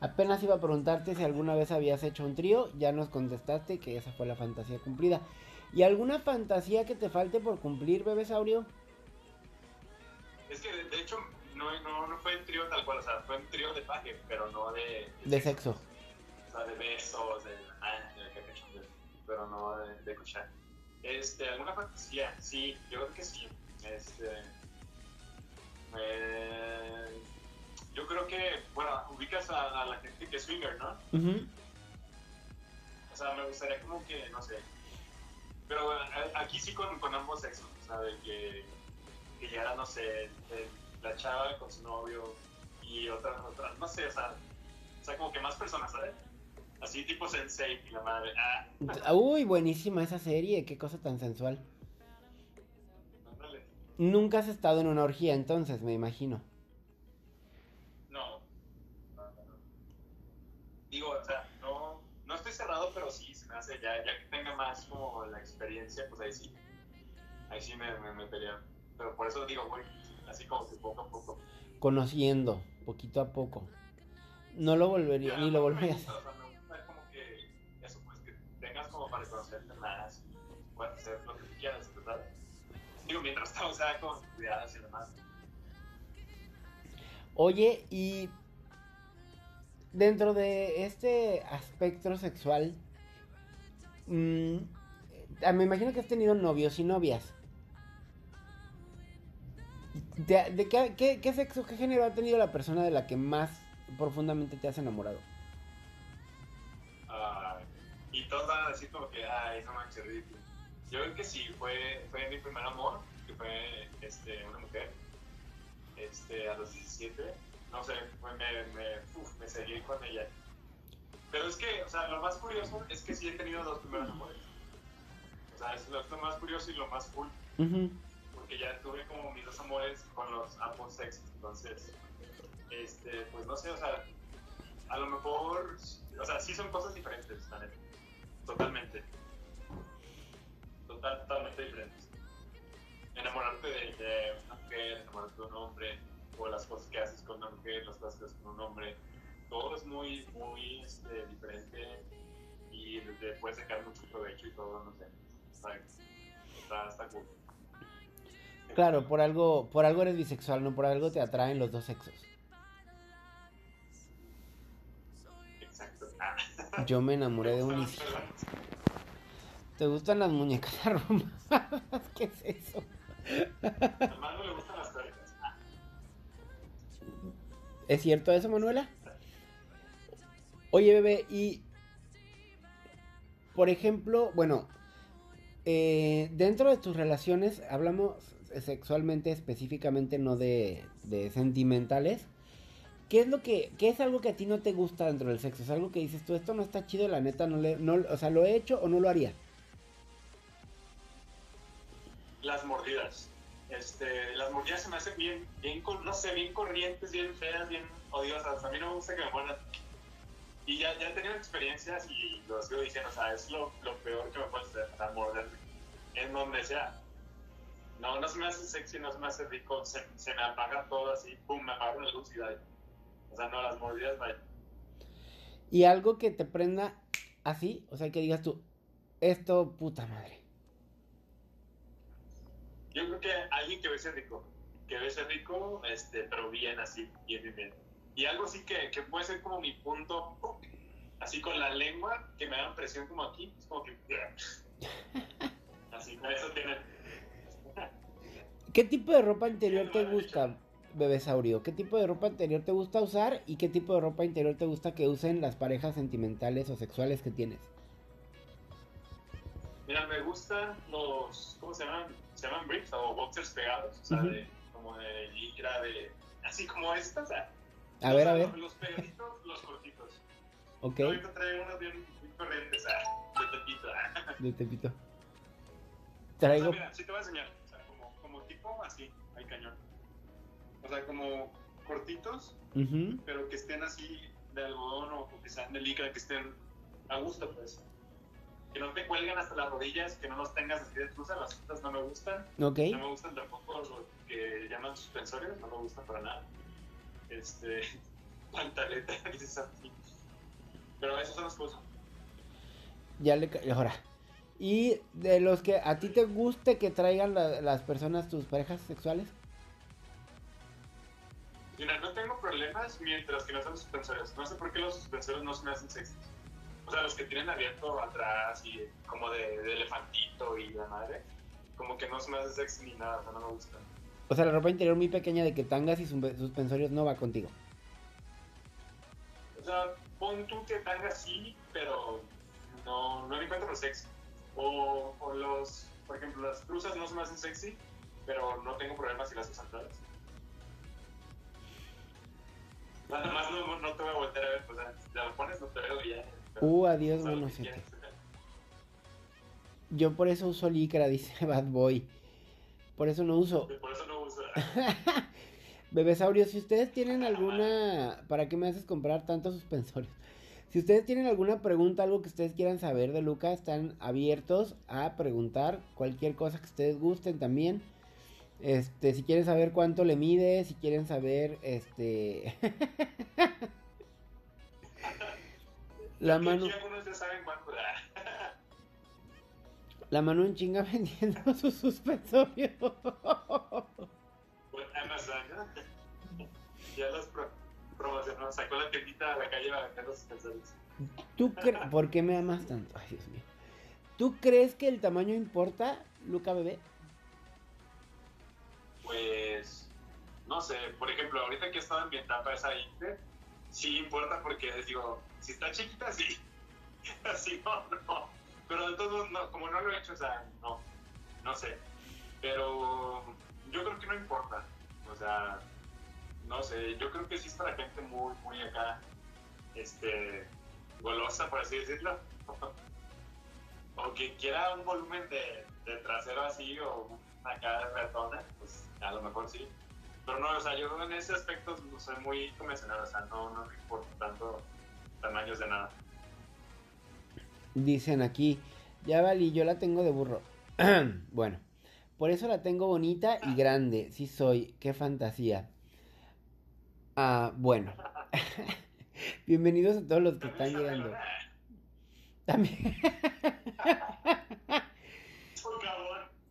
Apenas iba a preguntarte si alguna vez habías hecho un trío, ya nos contestaste que esa fue la fantasía cumplida. ¿Y alguna fantasía que te falte por cumplir, bebesaurio? Es que de hecho no, no, no fue un trío tal cual, o sea, fue un trío de paje, pero no de, De sexo. o sea, de besos, de, ah, de pero no de, de cochar. Este, alguna fantasía, sí, yo creo que sí. Este, eh, yo creo que, bueno, ubicas a, a la gente que es swinger, ¿no? O sea, me gustaría como que, no sé. Pero bueno, a- aquí sí con, con ambos sexos, o sea, de que, que ya, no sé, eh, la chava con su novio y otra, otra, no sé, o sea, o sea, como que más personas, ¿sabes? Así tipo Sensei y la madre, ah, Uy, buenísima esa serie, qué cosa tan sensual. ándale. Nunca has estado en una orgía entonces, me imagino. No. No, no. Digo, o sea, no, no estoy cerrado, pero sí, se me hace, ya, ya que tenga más como la experiencia, pues ahí sí. Ahí sí me, me metería. Pero por eso digo, güey, así como que poco a poco. Conociendo, poquito a poco. No lo volvería, Ya, ni lo volvería a hacer. O sea, me gusta como que eso, pues que tengas como para conocerte más, puedas hacer lo que tú quieras, ¿verdad? Digo, mientras todo sea con cuidadas y demás. Oye, y dentro de este aspecto sexual, mm, eh, me imagino que has tenido novios y novias. ¿De, de qué, qué- qué sexo, qué género ha tenido la persona de la que más profundamente te has enamorado? Ah, y todos van a decir como que, ay, no manches, ridículo. Yo creo que sí, fue, fue mi primer amor, que fue este, una mujer, este, a los 17. No sé, me, me, uf, me seguí con ella. Pero es que, o sea, lo más curioso es que sí he tenido dos primeros amores. O sea, es lo, más curioso y lo más cool. Porque ya tuve como mis dos amores con los ambos sexos. Entonces, este, pues no sé, o sea, a lo mejor, o sea, sí son cosas diferentes, la. Totalmente. Total, totalmente diferentes. Enamorarte de, una mujer, enamorarte de un hombre, o las cosas que haces con una mujer, las cosas que haces con un hombre, todo es muy, muy este, diferente y te puedes sacar mucho provecho y todo, no sé. Está, está, cool. Claro, por algo, por algo eres bisexual, no por algo te atraen los dos sexos. Exacto. Yo me enamoré de un ¿Te gustan las muñecas arrumadas? ¿Qué es eso? Le gustan las. ¿Es cierto eso, Manuela? Oye, bebé, y por ejemplo, bueno, eh, dentro de tus relaciones, hablamos sexualmente específicamente, no de, de, sentimentales. ¿Qué es lo que, qué es algo que a ti no te gusta dentro del sexo? Es algo que dices tú, esto no está chido, la neta, no le, no, o sea, lo he hecho o no lo haría. Las mordidas. Este, las mordidas se me hacen bien, bien, no sé, bien corrientes, bien feas, bien odiosas. A mí no me gusta que me muerdan y ya, ya he tenido experiencias y lo sigo diciendo, o sea, es lo, lo peor que me puede hacer, morderme, en donde sea. No, no se me hace sexy, no se me hace rico, se, se me apaga todo así, pum, me apaga la luz y da. O sea, no, las mordidas, vaya. Y algo que te prenda así, o sea, que digas tú, esto, puta madre. Yo creo que alguien que bese rico, que bese rico, este, pero bien así, bien, bien, bien y algo así que, que, puede ser como mi punto, así con la lengua, que me dan presión como aquí, es como que... Así, eso tiene... ¿Qué tipo de ropa interior te gusta, bebesaurio? ¿Qué tipo de ropa interior te gusta usar y qué tipo de ropa interior te gusta que usen las parejas sentimentales o sexuales que tienes? Mira, me gustan los, ¿cómo se llaman? Se llaman briefs o boxers pegados, o sea, de, como de licra, de, así como estas, o sea, a ver, a ver. Los pegaditos, los cortitos. Ok. Ahorita traigo unos bien, corrientes, ah, de tepito. Ah. De tepito. Traigo. O sea, mira, sí te voy a enseñar. Así, hay cañón. O sea, como cortitos, pero que estén así de algodón o, que sean de licra, que estén a gusto, pues. Que no te cuelguen hasta las rodillas, que no los tengas así de truza, las frutas no me gustan. Ok. No me gustan tampoco los que llaman suspensorios, no me gustan para nada este, pantaleta, Pero esas son las cosas. Ya le ahora. Y de los que a ti te guste que traigan las personas tus parejas sexuales. Mira, no tengo problemas mientras que no sean suspensores. No sé por qué los suspensores no se me hacen sexy. O sea, los que tienen abierto atrás y como de, elefantito y la madre, como que no se me hacen sexy ni nada, no me gustan. O sea, la ropa interior muy pequeña de que tangas y suspensorios no va contigo. O sea, pon tú que tangas sí, pero no, no encuentro lo sexy. O, o, los, por ejemplo, las cruzas no se me hacen sexy, pero no tengo problemas si las usan todas. Nada más no, no, te voy a volver a ver, o sea, si te lo pones no te veo y ya. Uh, adiós, bueno, Yo por eso uso licra, dice Bad Boy. Por eso no uso. Por eso no uso. Bebesaurio, si ustedes tienen alguna... ¿Para qué me haces comprar tantos suspensorios? Si ustedes tienen alguna pregunta, algo que ustedes quieran saber de Luca, están abiertos a preguntar cualquier cosa que ustedes gusten también. Este, si quieren saber cuánto le mide, si quieren saber, este... La mano... Algunos ya saben cuánto la mano en chinga vendiendo sus suspensorios. Pues Amazon, ¿no? Ya los promocionó, sacó la tiendita a la calle para vender los suspensorios. ¿Tú ¿Por qué me amas tanto? Ay, Dios mío. ¿Tú crees que el tamaño importa, Luca Bebé? Pues, no sé, por ejemplo, ahorita que he estado en mi etapa esa Inter, sí importa porque les digo, si está chiquita, sí. Así no, no. pero de todos no, como no lo he hecho, o sea, no, no sé. Pero yo creo que no importa. O sea, no sé, yo creo que sí es para gente muy, muy acá, este, golosa, por así decirlo. o que quiera un volumen de, de trasero así o acá de ratona, pues a lo mejor sí. Pero no, o sea, yo en ese aspecto soy muy convencional, o sea, no, no me importa tanto tamaños de nada. Dicen aquí, ya vali, yo la tengo de burro. bueno, por eso la tengo bonita y grande, sí soy, qué fantasía. Ah, bueno. Bienvenidos a todos los que están llegando. También.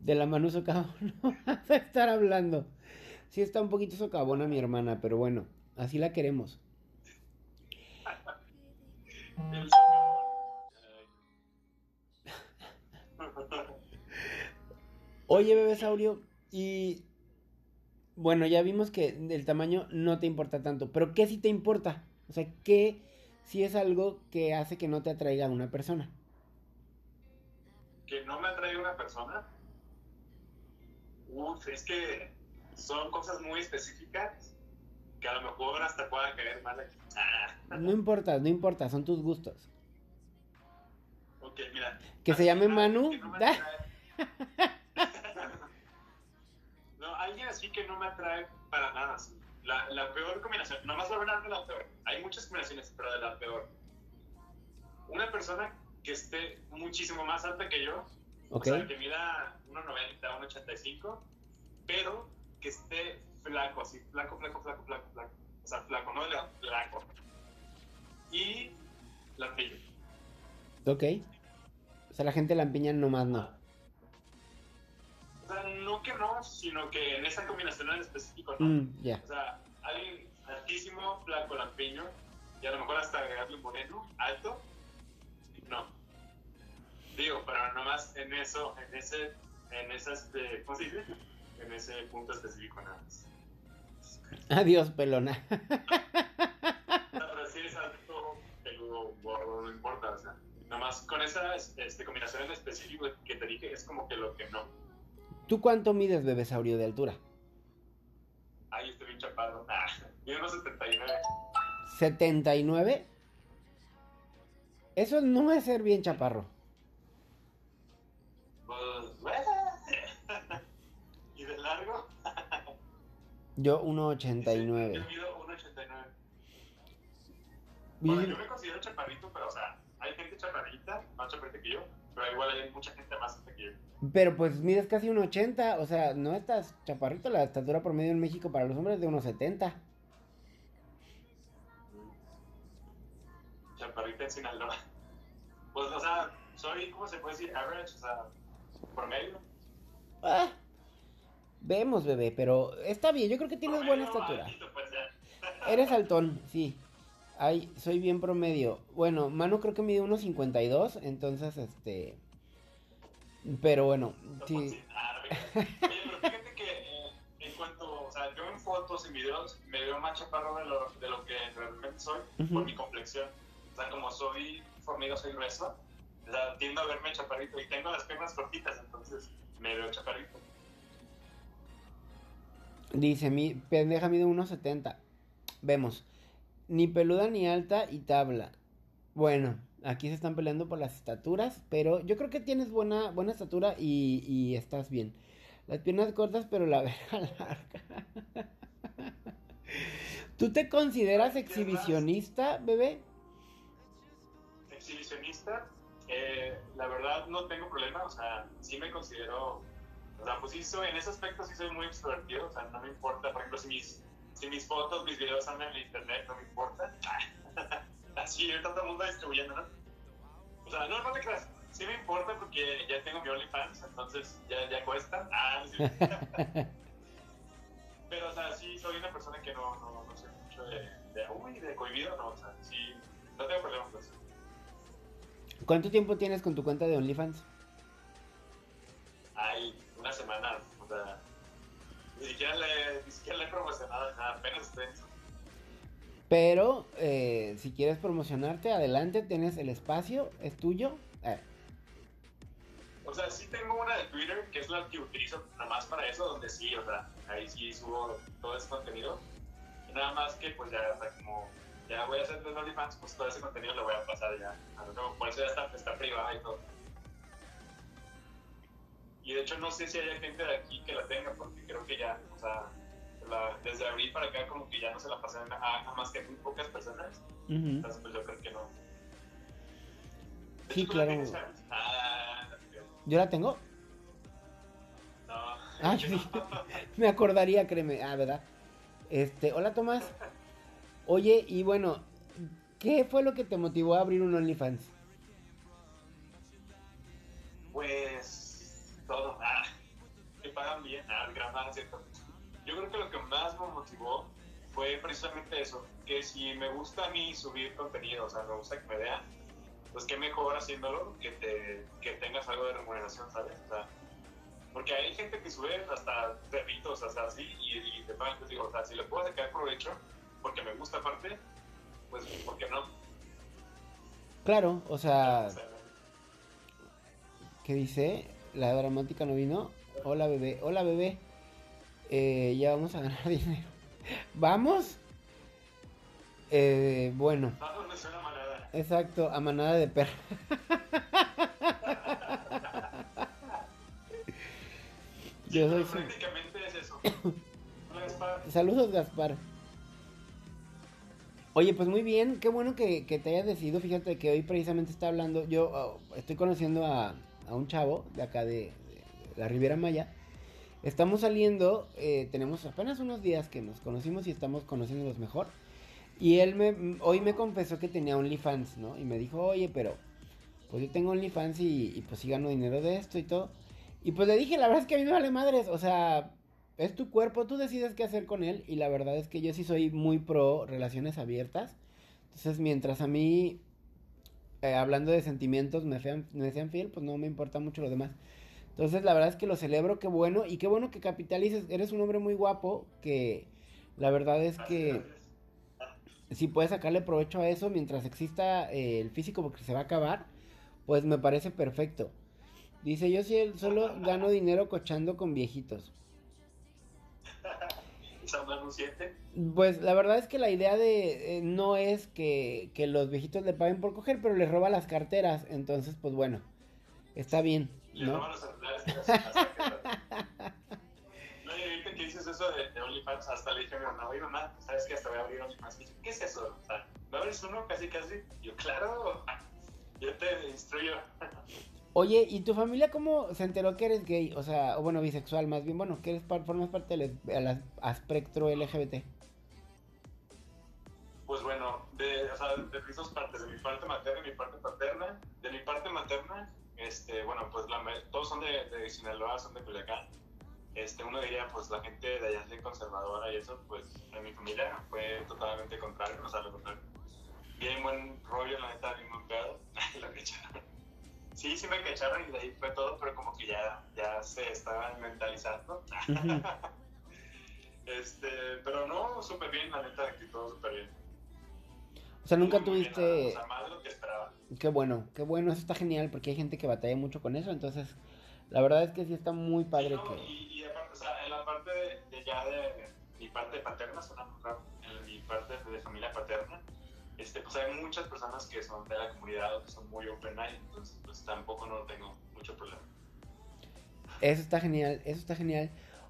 De la mano socavón. No vas a estar hablando. Sí está un poquito socavona mi hermana, pero bueno, así la queremos. Oye, bebesaurio, y bueno, ya vimos que el tamaño no te importa tanto, pero ¿qué sí te importa? O sea, ¿qué si es algo que hace que no te atraiga a una persona? ¿Que no me atraiga una persona? Uf, es que son cosas muy específicas que a lo mejor hasta puedan caer mal aquí. Ah. No importa, no importa, son tus gustos. Ok, mira. Que se llame Manu. No, alguien así que no me atrae para nada. La, la peor combinación, nomás voy a hablar de la peor. Hay muchas combinaciones, pero de la peor. Una persona que esté muchísimo más alta que yo, o sea, que mida 1,90, 1,85, pero que esté flaco, así, flaco, flaco, flaco, flaco, flaco. O sea, flaco, no de flaco. Y lampiño. Ok. O sea, la gente lampiña nomás no. O sea, no que no, sino que en esa combinación en específico no. Mm, o sea, alguien altísimo, flaco, lampiño, y a lo mejor hasta agregarle un moreno, alto, no. Digo, pero nomás en eso, en ese, en esas, este, ¿cómo se dice? En ese punto específico nada más. Adiós, pelona. pero si es alto, peludo, gordo, no importa, o sea, nomás con esa este, combinación en específico que te dije es como que lo que no. ¿Tú cuánto mides, bebesaurio, de altura? Ay, estoy bien chaparro. Ah, mido unos 79. ¿79? Eso no es ser bien chaparro. Pues, ¿Y de largo? yo 1,89. Yo mido 1,89. Bueno, yo me considero chaparrito, pero o sea, hay gente chaparrita, más chaparrita que yo, pero igual hay mucha gente más que yo. Pero pues mides casi 1,80, o sea, no estás chaparrito, la estatura promedio en México para los hombres es de 1,70. Chaparrita en Sinaloa. Pues, o sea, soy, ¿cómo se puede decir? Average, o sea, promedio. Ah, vemos, bebé, pero está bien, yo creo que tienes buena estatura. pues, Eres altón, sí. Ay, soy bien promedio. Bueno, Manu creo que mide 1.52, entonces, este... Pero bueno, sí. pero fíjate que eh, en cuanto, o sea, yo en fotos y videos me veo más chaparro de lo, de lo que realmente soy por mi complexión. O sea, como soy formido, soy grueso, o sea, tiendo a verme chaparrito y tengo las piernas cortitas, entonces me veo chaparrito. Dice, mi pendeja mide 1.70. Vemos. Ni peluda ni alta y tabla. Bueno, aquí se están peleando por las estaturas, pero yo creo que tienes buena, buena estatura y, y estás bien. Las piernas cortas, pero la verga larga. ¿Tú te consideras exhibicionista, bebé? Exhibicionista, eh, la verdad no tengo problema, o sea, sí me considero, o sea, pues sí soy, en ese aspecto sí soy muy extrovertido, o sea, no me importa, por ejemplo, si mis, si mis fotos, mis videos andan en internet, no me importa. Así, ahorita todo el mundo distribuyendo, ¿no? O sea, no, no te creas. Sí me importa porque ya tengo mi OnlyFans, entonces ya, ya cuesta. Ah, sí. Pero, o sea, sí soy una persona que no, no, no sé mucho de, de, uy, de cohibido, no, o sea, sí, no tengo problema con eso. ¿Cuánto tiempo tienes con tu cuenta de OnlyFans? Ay, una semana, o sea, ni siquiera le, ni siquiera le he promocionado nada, apenas estoy pero eh, si quieres promocionarte, adelante, tienes el espacio, es tuyo. Eh. sea, sí tengo una de Twitter, que es la que utilizo nada más para eso, donde sí, o sea, ahí sí subo todo ese contenido. Y nada más que, pues ya, o sea, como ya voy a hacer de OnlyFans, pues todo ese contenido lo voy a pasar ya. Por eso ya está, está privada y todo. Y de hecho no sé si haya gente de aquí que la tenga, porque creo que ya, o sea, desde abril para acá como que ya no se la pasan a, más que muy pocas personas. Entonces pues yo creo que no. sí, claro. Ah, ¿Yo la tengo? No. Ah, sí. Me acordaría, créeme. Ah, ¿verdad? Este, hola Tomás. Oye, y bueno, ¿qué fue lo que te motivó a abrir un OnlyFans? Pues todo, ah, que pagan bien, ah, ¿cierto? Yo creo que lo que más me motivó fue precisamente eso, que si me gusta a mí subir contenido, o sea, me gusta que me vean, pues qué mejor haciéndolo que, te, que tengas algo de remuneración, ¿sabes? O sea, porque hay gente que sube hasta perritos, hasta así, y, y te pagan, pues digo, o sea, si le puedo sacar provecho, porque me gusta aparte, pues ¿por qué no? Claro, o sea, ¿qué dice? La dramática no vino. Hola bebé, hola bebé. Eh, ya vamos a ganar dinero. ¿Vamos? Eh, bueno. Exacto, a manada de perro. Yo soy prácticamente es eso. Saludos, Gaspar. Oye, pues muy bien, qué bueno que, te hayas decidido. Fíjate que hoy precisamente está hablando. Yo oh, estoy conociendo a, un chavo de acá de, la Riviera Maya. Estamos saliendo, eh, tenemos apenas unos días que nos conocimos y estamos conociéndolos mejor. Y él me, hoy me confesó que tenía OnlyFans, ¿no? Y me dijo, oye, pero pues yo tengo OnlyFans y, y pues sí gano dinero de esto y todo. Y pues le dije, la verdad es que a mí me vale madres, o sea, es tu cuerpo, tú decides qué hacer con él y la verdad es que yo sí soy muy pro relaciones abiertas. Entonces, mientras a mí, eh, hablando de sentimientos, me, me sean fiel, pues no me importa mucho lo demás. Entonces, la verdad es que lo celebro, qué bueno, y qué bueno que capitalices, eres un hombre muy guapo, que la verdad es que si puedes sacarle provecho a eso mientras exista eh, el físico porque se va a acabar, pues me parece perfecto. Dice, yo sí solo gano dinero cochando con viejitos. Pues la verdad es que la idea de eh, no es que, los viejitos le paguen por coger, pero les roba las carteras. Entonces, pues bueno, está bien. ¿no? roban los celulares. no, y ahorita que dices eso de, OnlyFans, hasta le dije a mi mamá, oye mamá, ¿sabes que hasta voy a abrir OnlyFans? Y dije, ¿qué es eso? O sea, ¿me abres uno casi casi? Y yo, claro, yo te instruyo. Oye, ¿y tu familia cómo se enteró que eres gay? O sea, o bueno, bisexual más bien, bueno, que eres formas parte del espectro LGBT. Pues bueno, de, o sea, de mis dos partes, de mi parte materna y mi parte paterna. De mi parte materna, este, bueno, pues la, todos son de, de Sinaloa, son de Culiacán. Este, uno diría, pues la gente de allá es conservadora y eso, pues en mi familia fue totalmente contrario, o sea, lo contrario. Bien buen rollo, la neta, bien buen pedo, lo que echaron sí, sí me cacharon y de ahí fue todo, pero como que ya, ya se estaban mentalizando. este, pero no, súper bien, la neta, que todo súper bien. O sea, nunca tuviste... o sea, más de lo que esperaba. Qué bueno, qué bueno, eso está genial porque hay gente que batalla mucho con eso, entonces la verdad es que sí está muy padre que... Y, y aparte, o sea, en la parte de, ya de, mi parte paterna, en mi este, pues hay muchas personas que son de la comunidad o que son muy open entonces pues tampoco no tengo mucho problema. Eso está genial, eso está genial.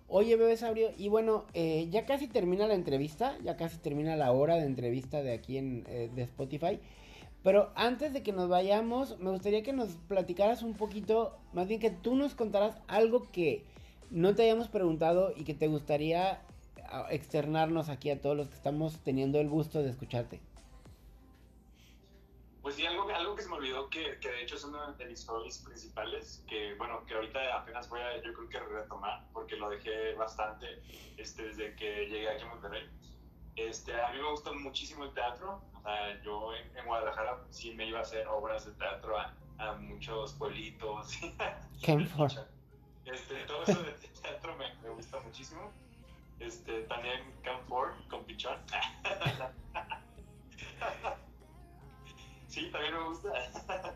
Oye, bebé Sabrio, y bueno, eh, ya casi termina la entrevista, ya casi termina la hora de entrevista de aquí en eh, de Spotify. Pero antes de que nos vayamos, me gustaría que nos platicaras un poquito, más bien que tú nos contaras algo que no te hayamos preguntado y que te gustaría ah, externarnos aquí a todos los que estamos teniendo el gusto de escucharte. Pues sí, algo, algo que se me olvidó, que, que de hecho es uno de mis hobbies principales, que bueno, que ahorita apenas voy a, yo creo que retomar, porque lo dejé bastante este, desde que llegué aquí a Monterrey. Este, a mí me gusta muchísimo el teatro, o sea, yo en, Guadalajara sí me iba a hacer obras de teatro a, a muchos pueblitos. este, todo eso de teatro me, me gusta muchísimo. Este, también Camfor con Pichón. Sí, también me gusta.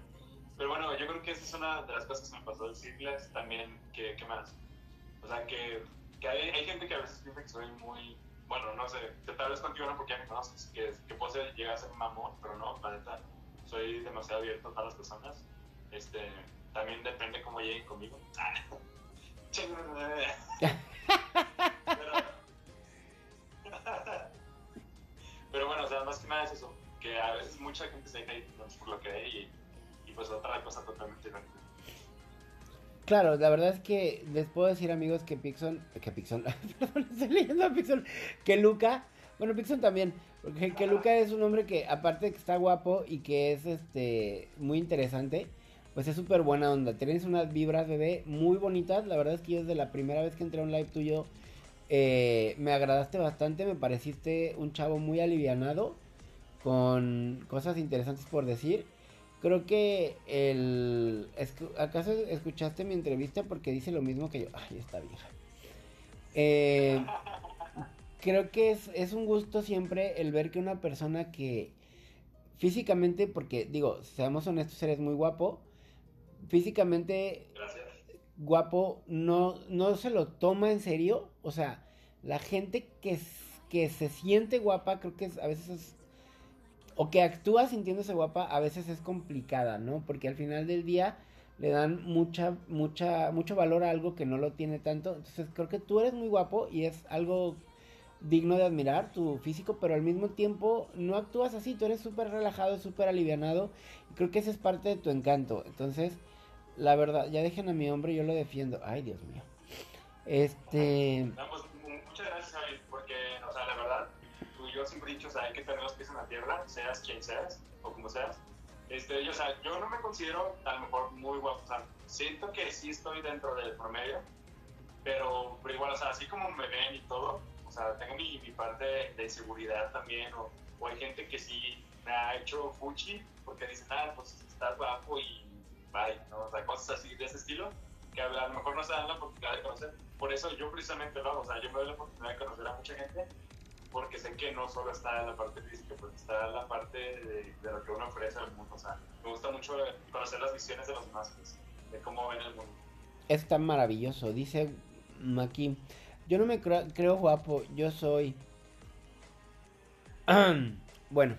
Pero bueno, yo creo que esa es una de las cosas que me pasó del Siglas. También, ¿qué, ¿qué, más? O sea, que, que hay, hay, gente que a veces piensa que soy muy. Bueno, no sé, tal vez contigo no porque ya me conoces, que, que puedo ser, llegar a ser mamón, pero no, la neta, soy demasiado abierto a todas las personas. Este, también depende cómo lleguen conmigo. pero, pero bueno, o sea, más que nada es eso, que a veces mucha gente se deja por lo que ve y y pues otra cosa totalmente diferente. Claro, la verdad es que les puedo decir amigos que Pixon, que Pixon, perdón, estoy leyendo a Pixon, que Luca, bueno Pixon también, porque que Luca es un hombre que aparte de que está guapo y que es este muy interesante, pues es súper buena onda. Tienes unas vibras, bebé, muy bonitas. La verdad es que yo desde la primera vez que entré a un live tuyo eh, me agradaste bastante, me pareciste un chavo muy alivianado, con cosas interesantes por decir. Creo que el... ¿Acaso escuchaste mi entrevista? Porque dice lo mismo que yo. Ay, está vieja. Eh, creo que es, es un gusto siempre el ver que una persona que físicamente, porque digo, seamos honestos, eres muy guapo. Físicamente guapo no, no se lo toma en serio. O sea, la gente que, que se siente guapa, creo que a veces es o que actúa sintiéndose guapa a veces es complicada, ¿no? Porque al final del día le dan mucha, mucha, mucho valor a algo que no lo tiene tanto. Entonces creo que tú eres muy guapo y es algo digno de admirar tu físico, pero al mismo tiempo no actúas así, tú eres súper relajado, súper alivianado. Y creo que ese es parte de tu encanto. Entonces, la verdad, ya dejen a mi hombre, yo lo defiendo. Ay, Dios mío. Este... Pues, yo siempre he dicho, o sea, hay que tener los pies en la tierra, seas quien seas o como seas. Este, yo, o sea, yo no me considero a lo mejor muy guapo, o sea, siento que sí estoy dentro del promedio, pero, pero igual, o sea, así como me ven y todo, o sea, tengo mi, mi parte de inseguridad también, o, o, hay gente que sí me ha hecho fuchi porque dicen, ah, pues estás guapo y bye, ¿no? O sea, cosas así de ese estilo, que a lo mejor no se dan la oportunidad de conocer. Por eso yo precisamente lo o sea, yo me doy la oportunidad de conocer a mucha gente porque sé que no solo está la parte física, pues está la parte de, lo que uno ofrece al mundo. O sea, me gusta mucho conocer las visiones de los demás, pues, de cómo ven el mundo. Es tan maravilloso, dice Maki. Yo no me creo, guapo, yo soy. bueno,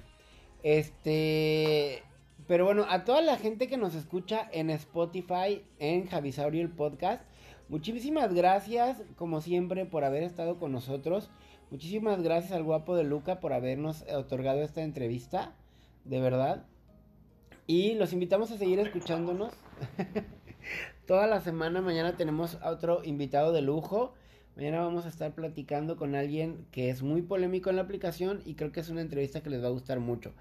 este. Pero bueno, a toda la gente que nos escucha en Spotify, en Javisaurio el podcast, muchísimas gracias, como siempre, por haber estado con nosotros. Muchísimas gracias al guapo de Luca por habernos otorgado esta entrevista, de verdad. Y los invitamos a seguir escuchándonos. Toda la semana, mañana tenemos a otro invitado de lujo. Mañana vamos a estar platicando con alguien que es muy polémico en la aplicación y creo que es una entrevista que les va a gustar mucho.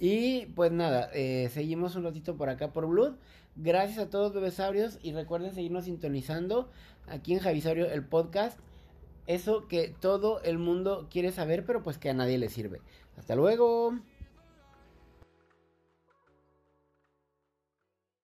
Y pues nada, eh, seguimos un ratito por acá por Blood. Gracias a todos bebesaurios y recuerden seguirnos sintonizando aquí en Javisaurio el podcast eso que todo el mundo quiere saber, pero pues que a nadie le sirve. Hasta luego.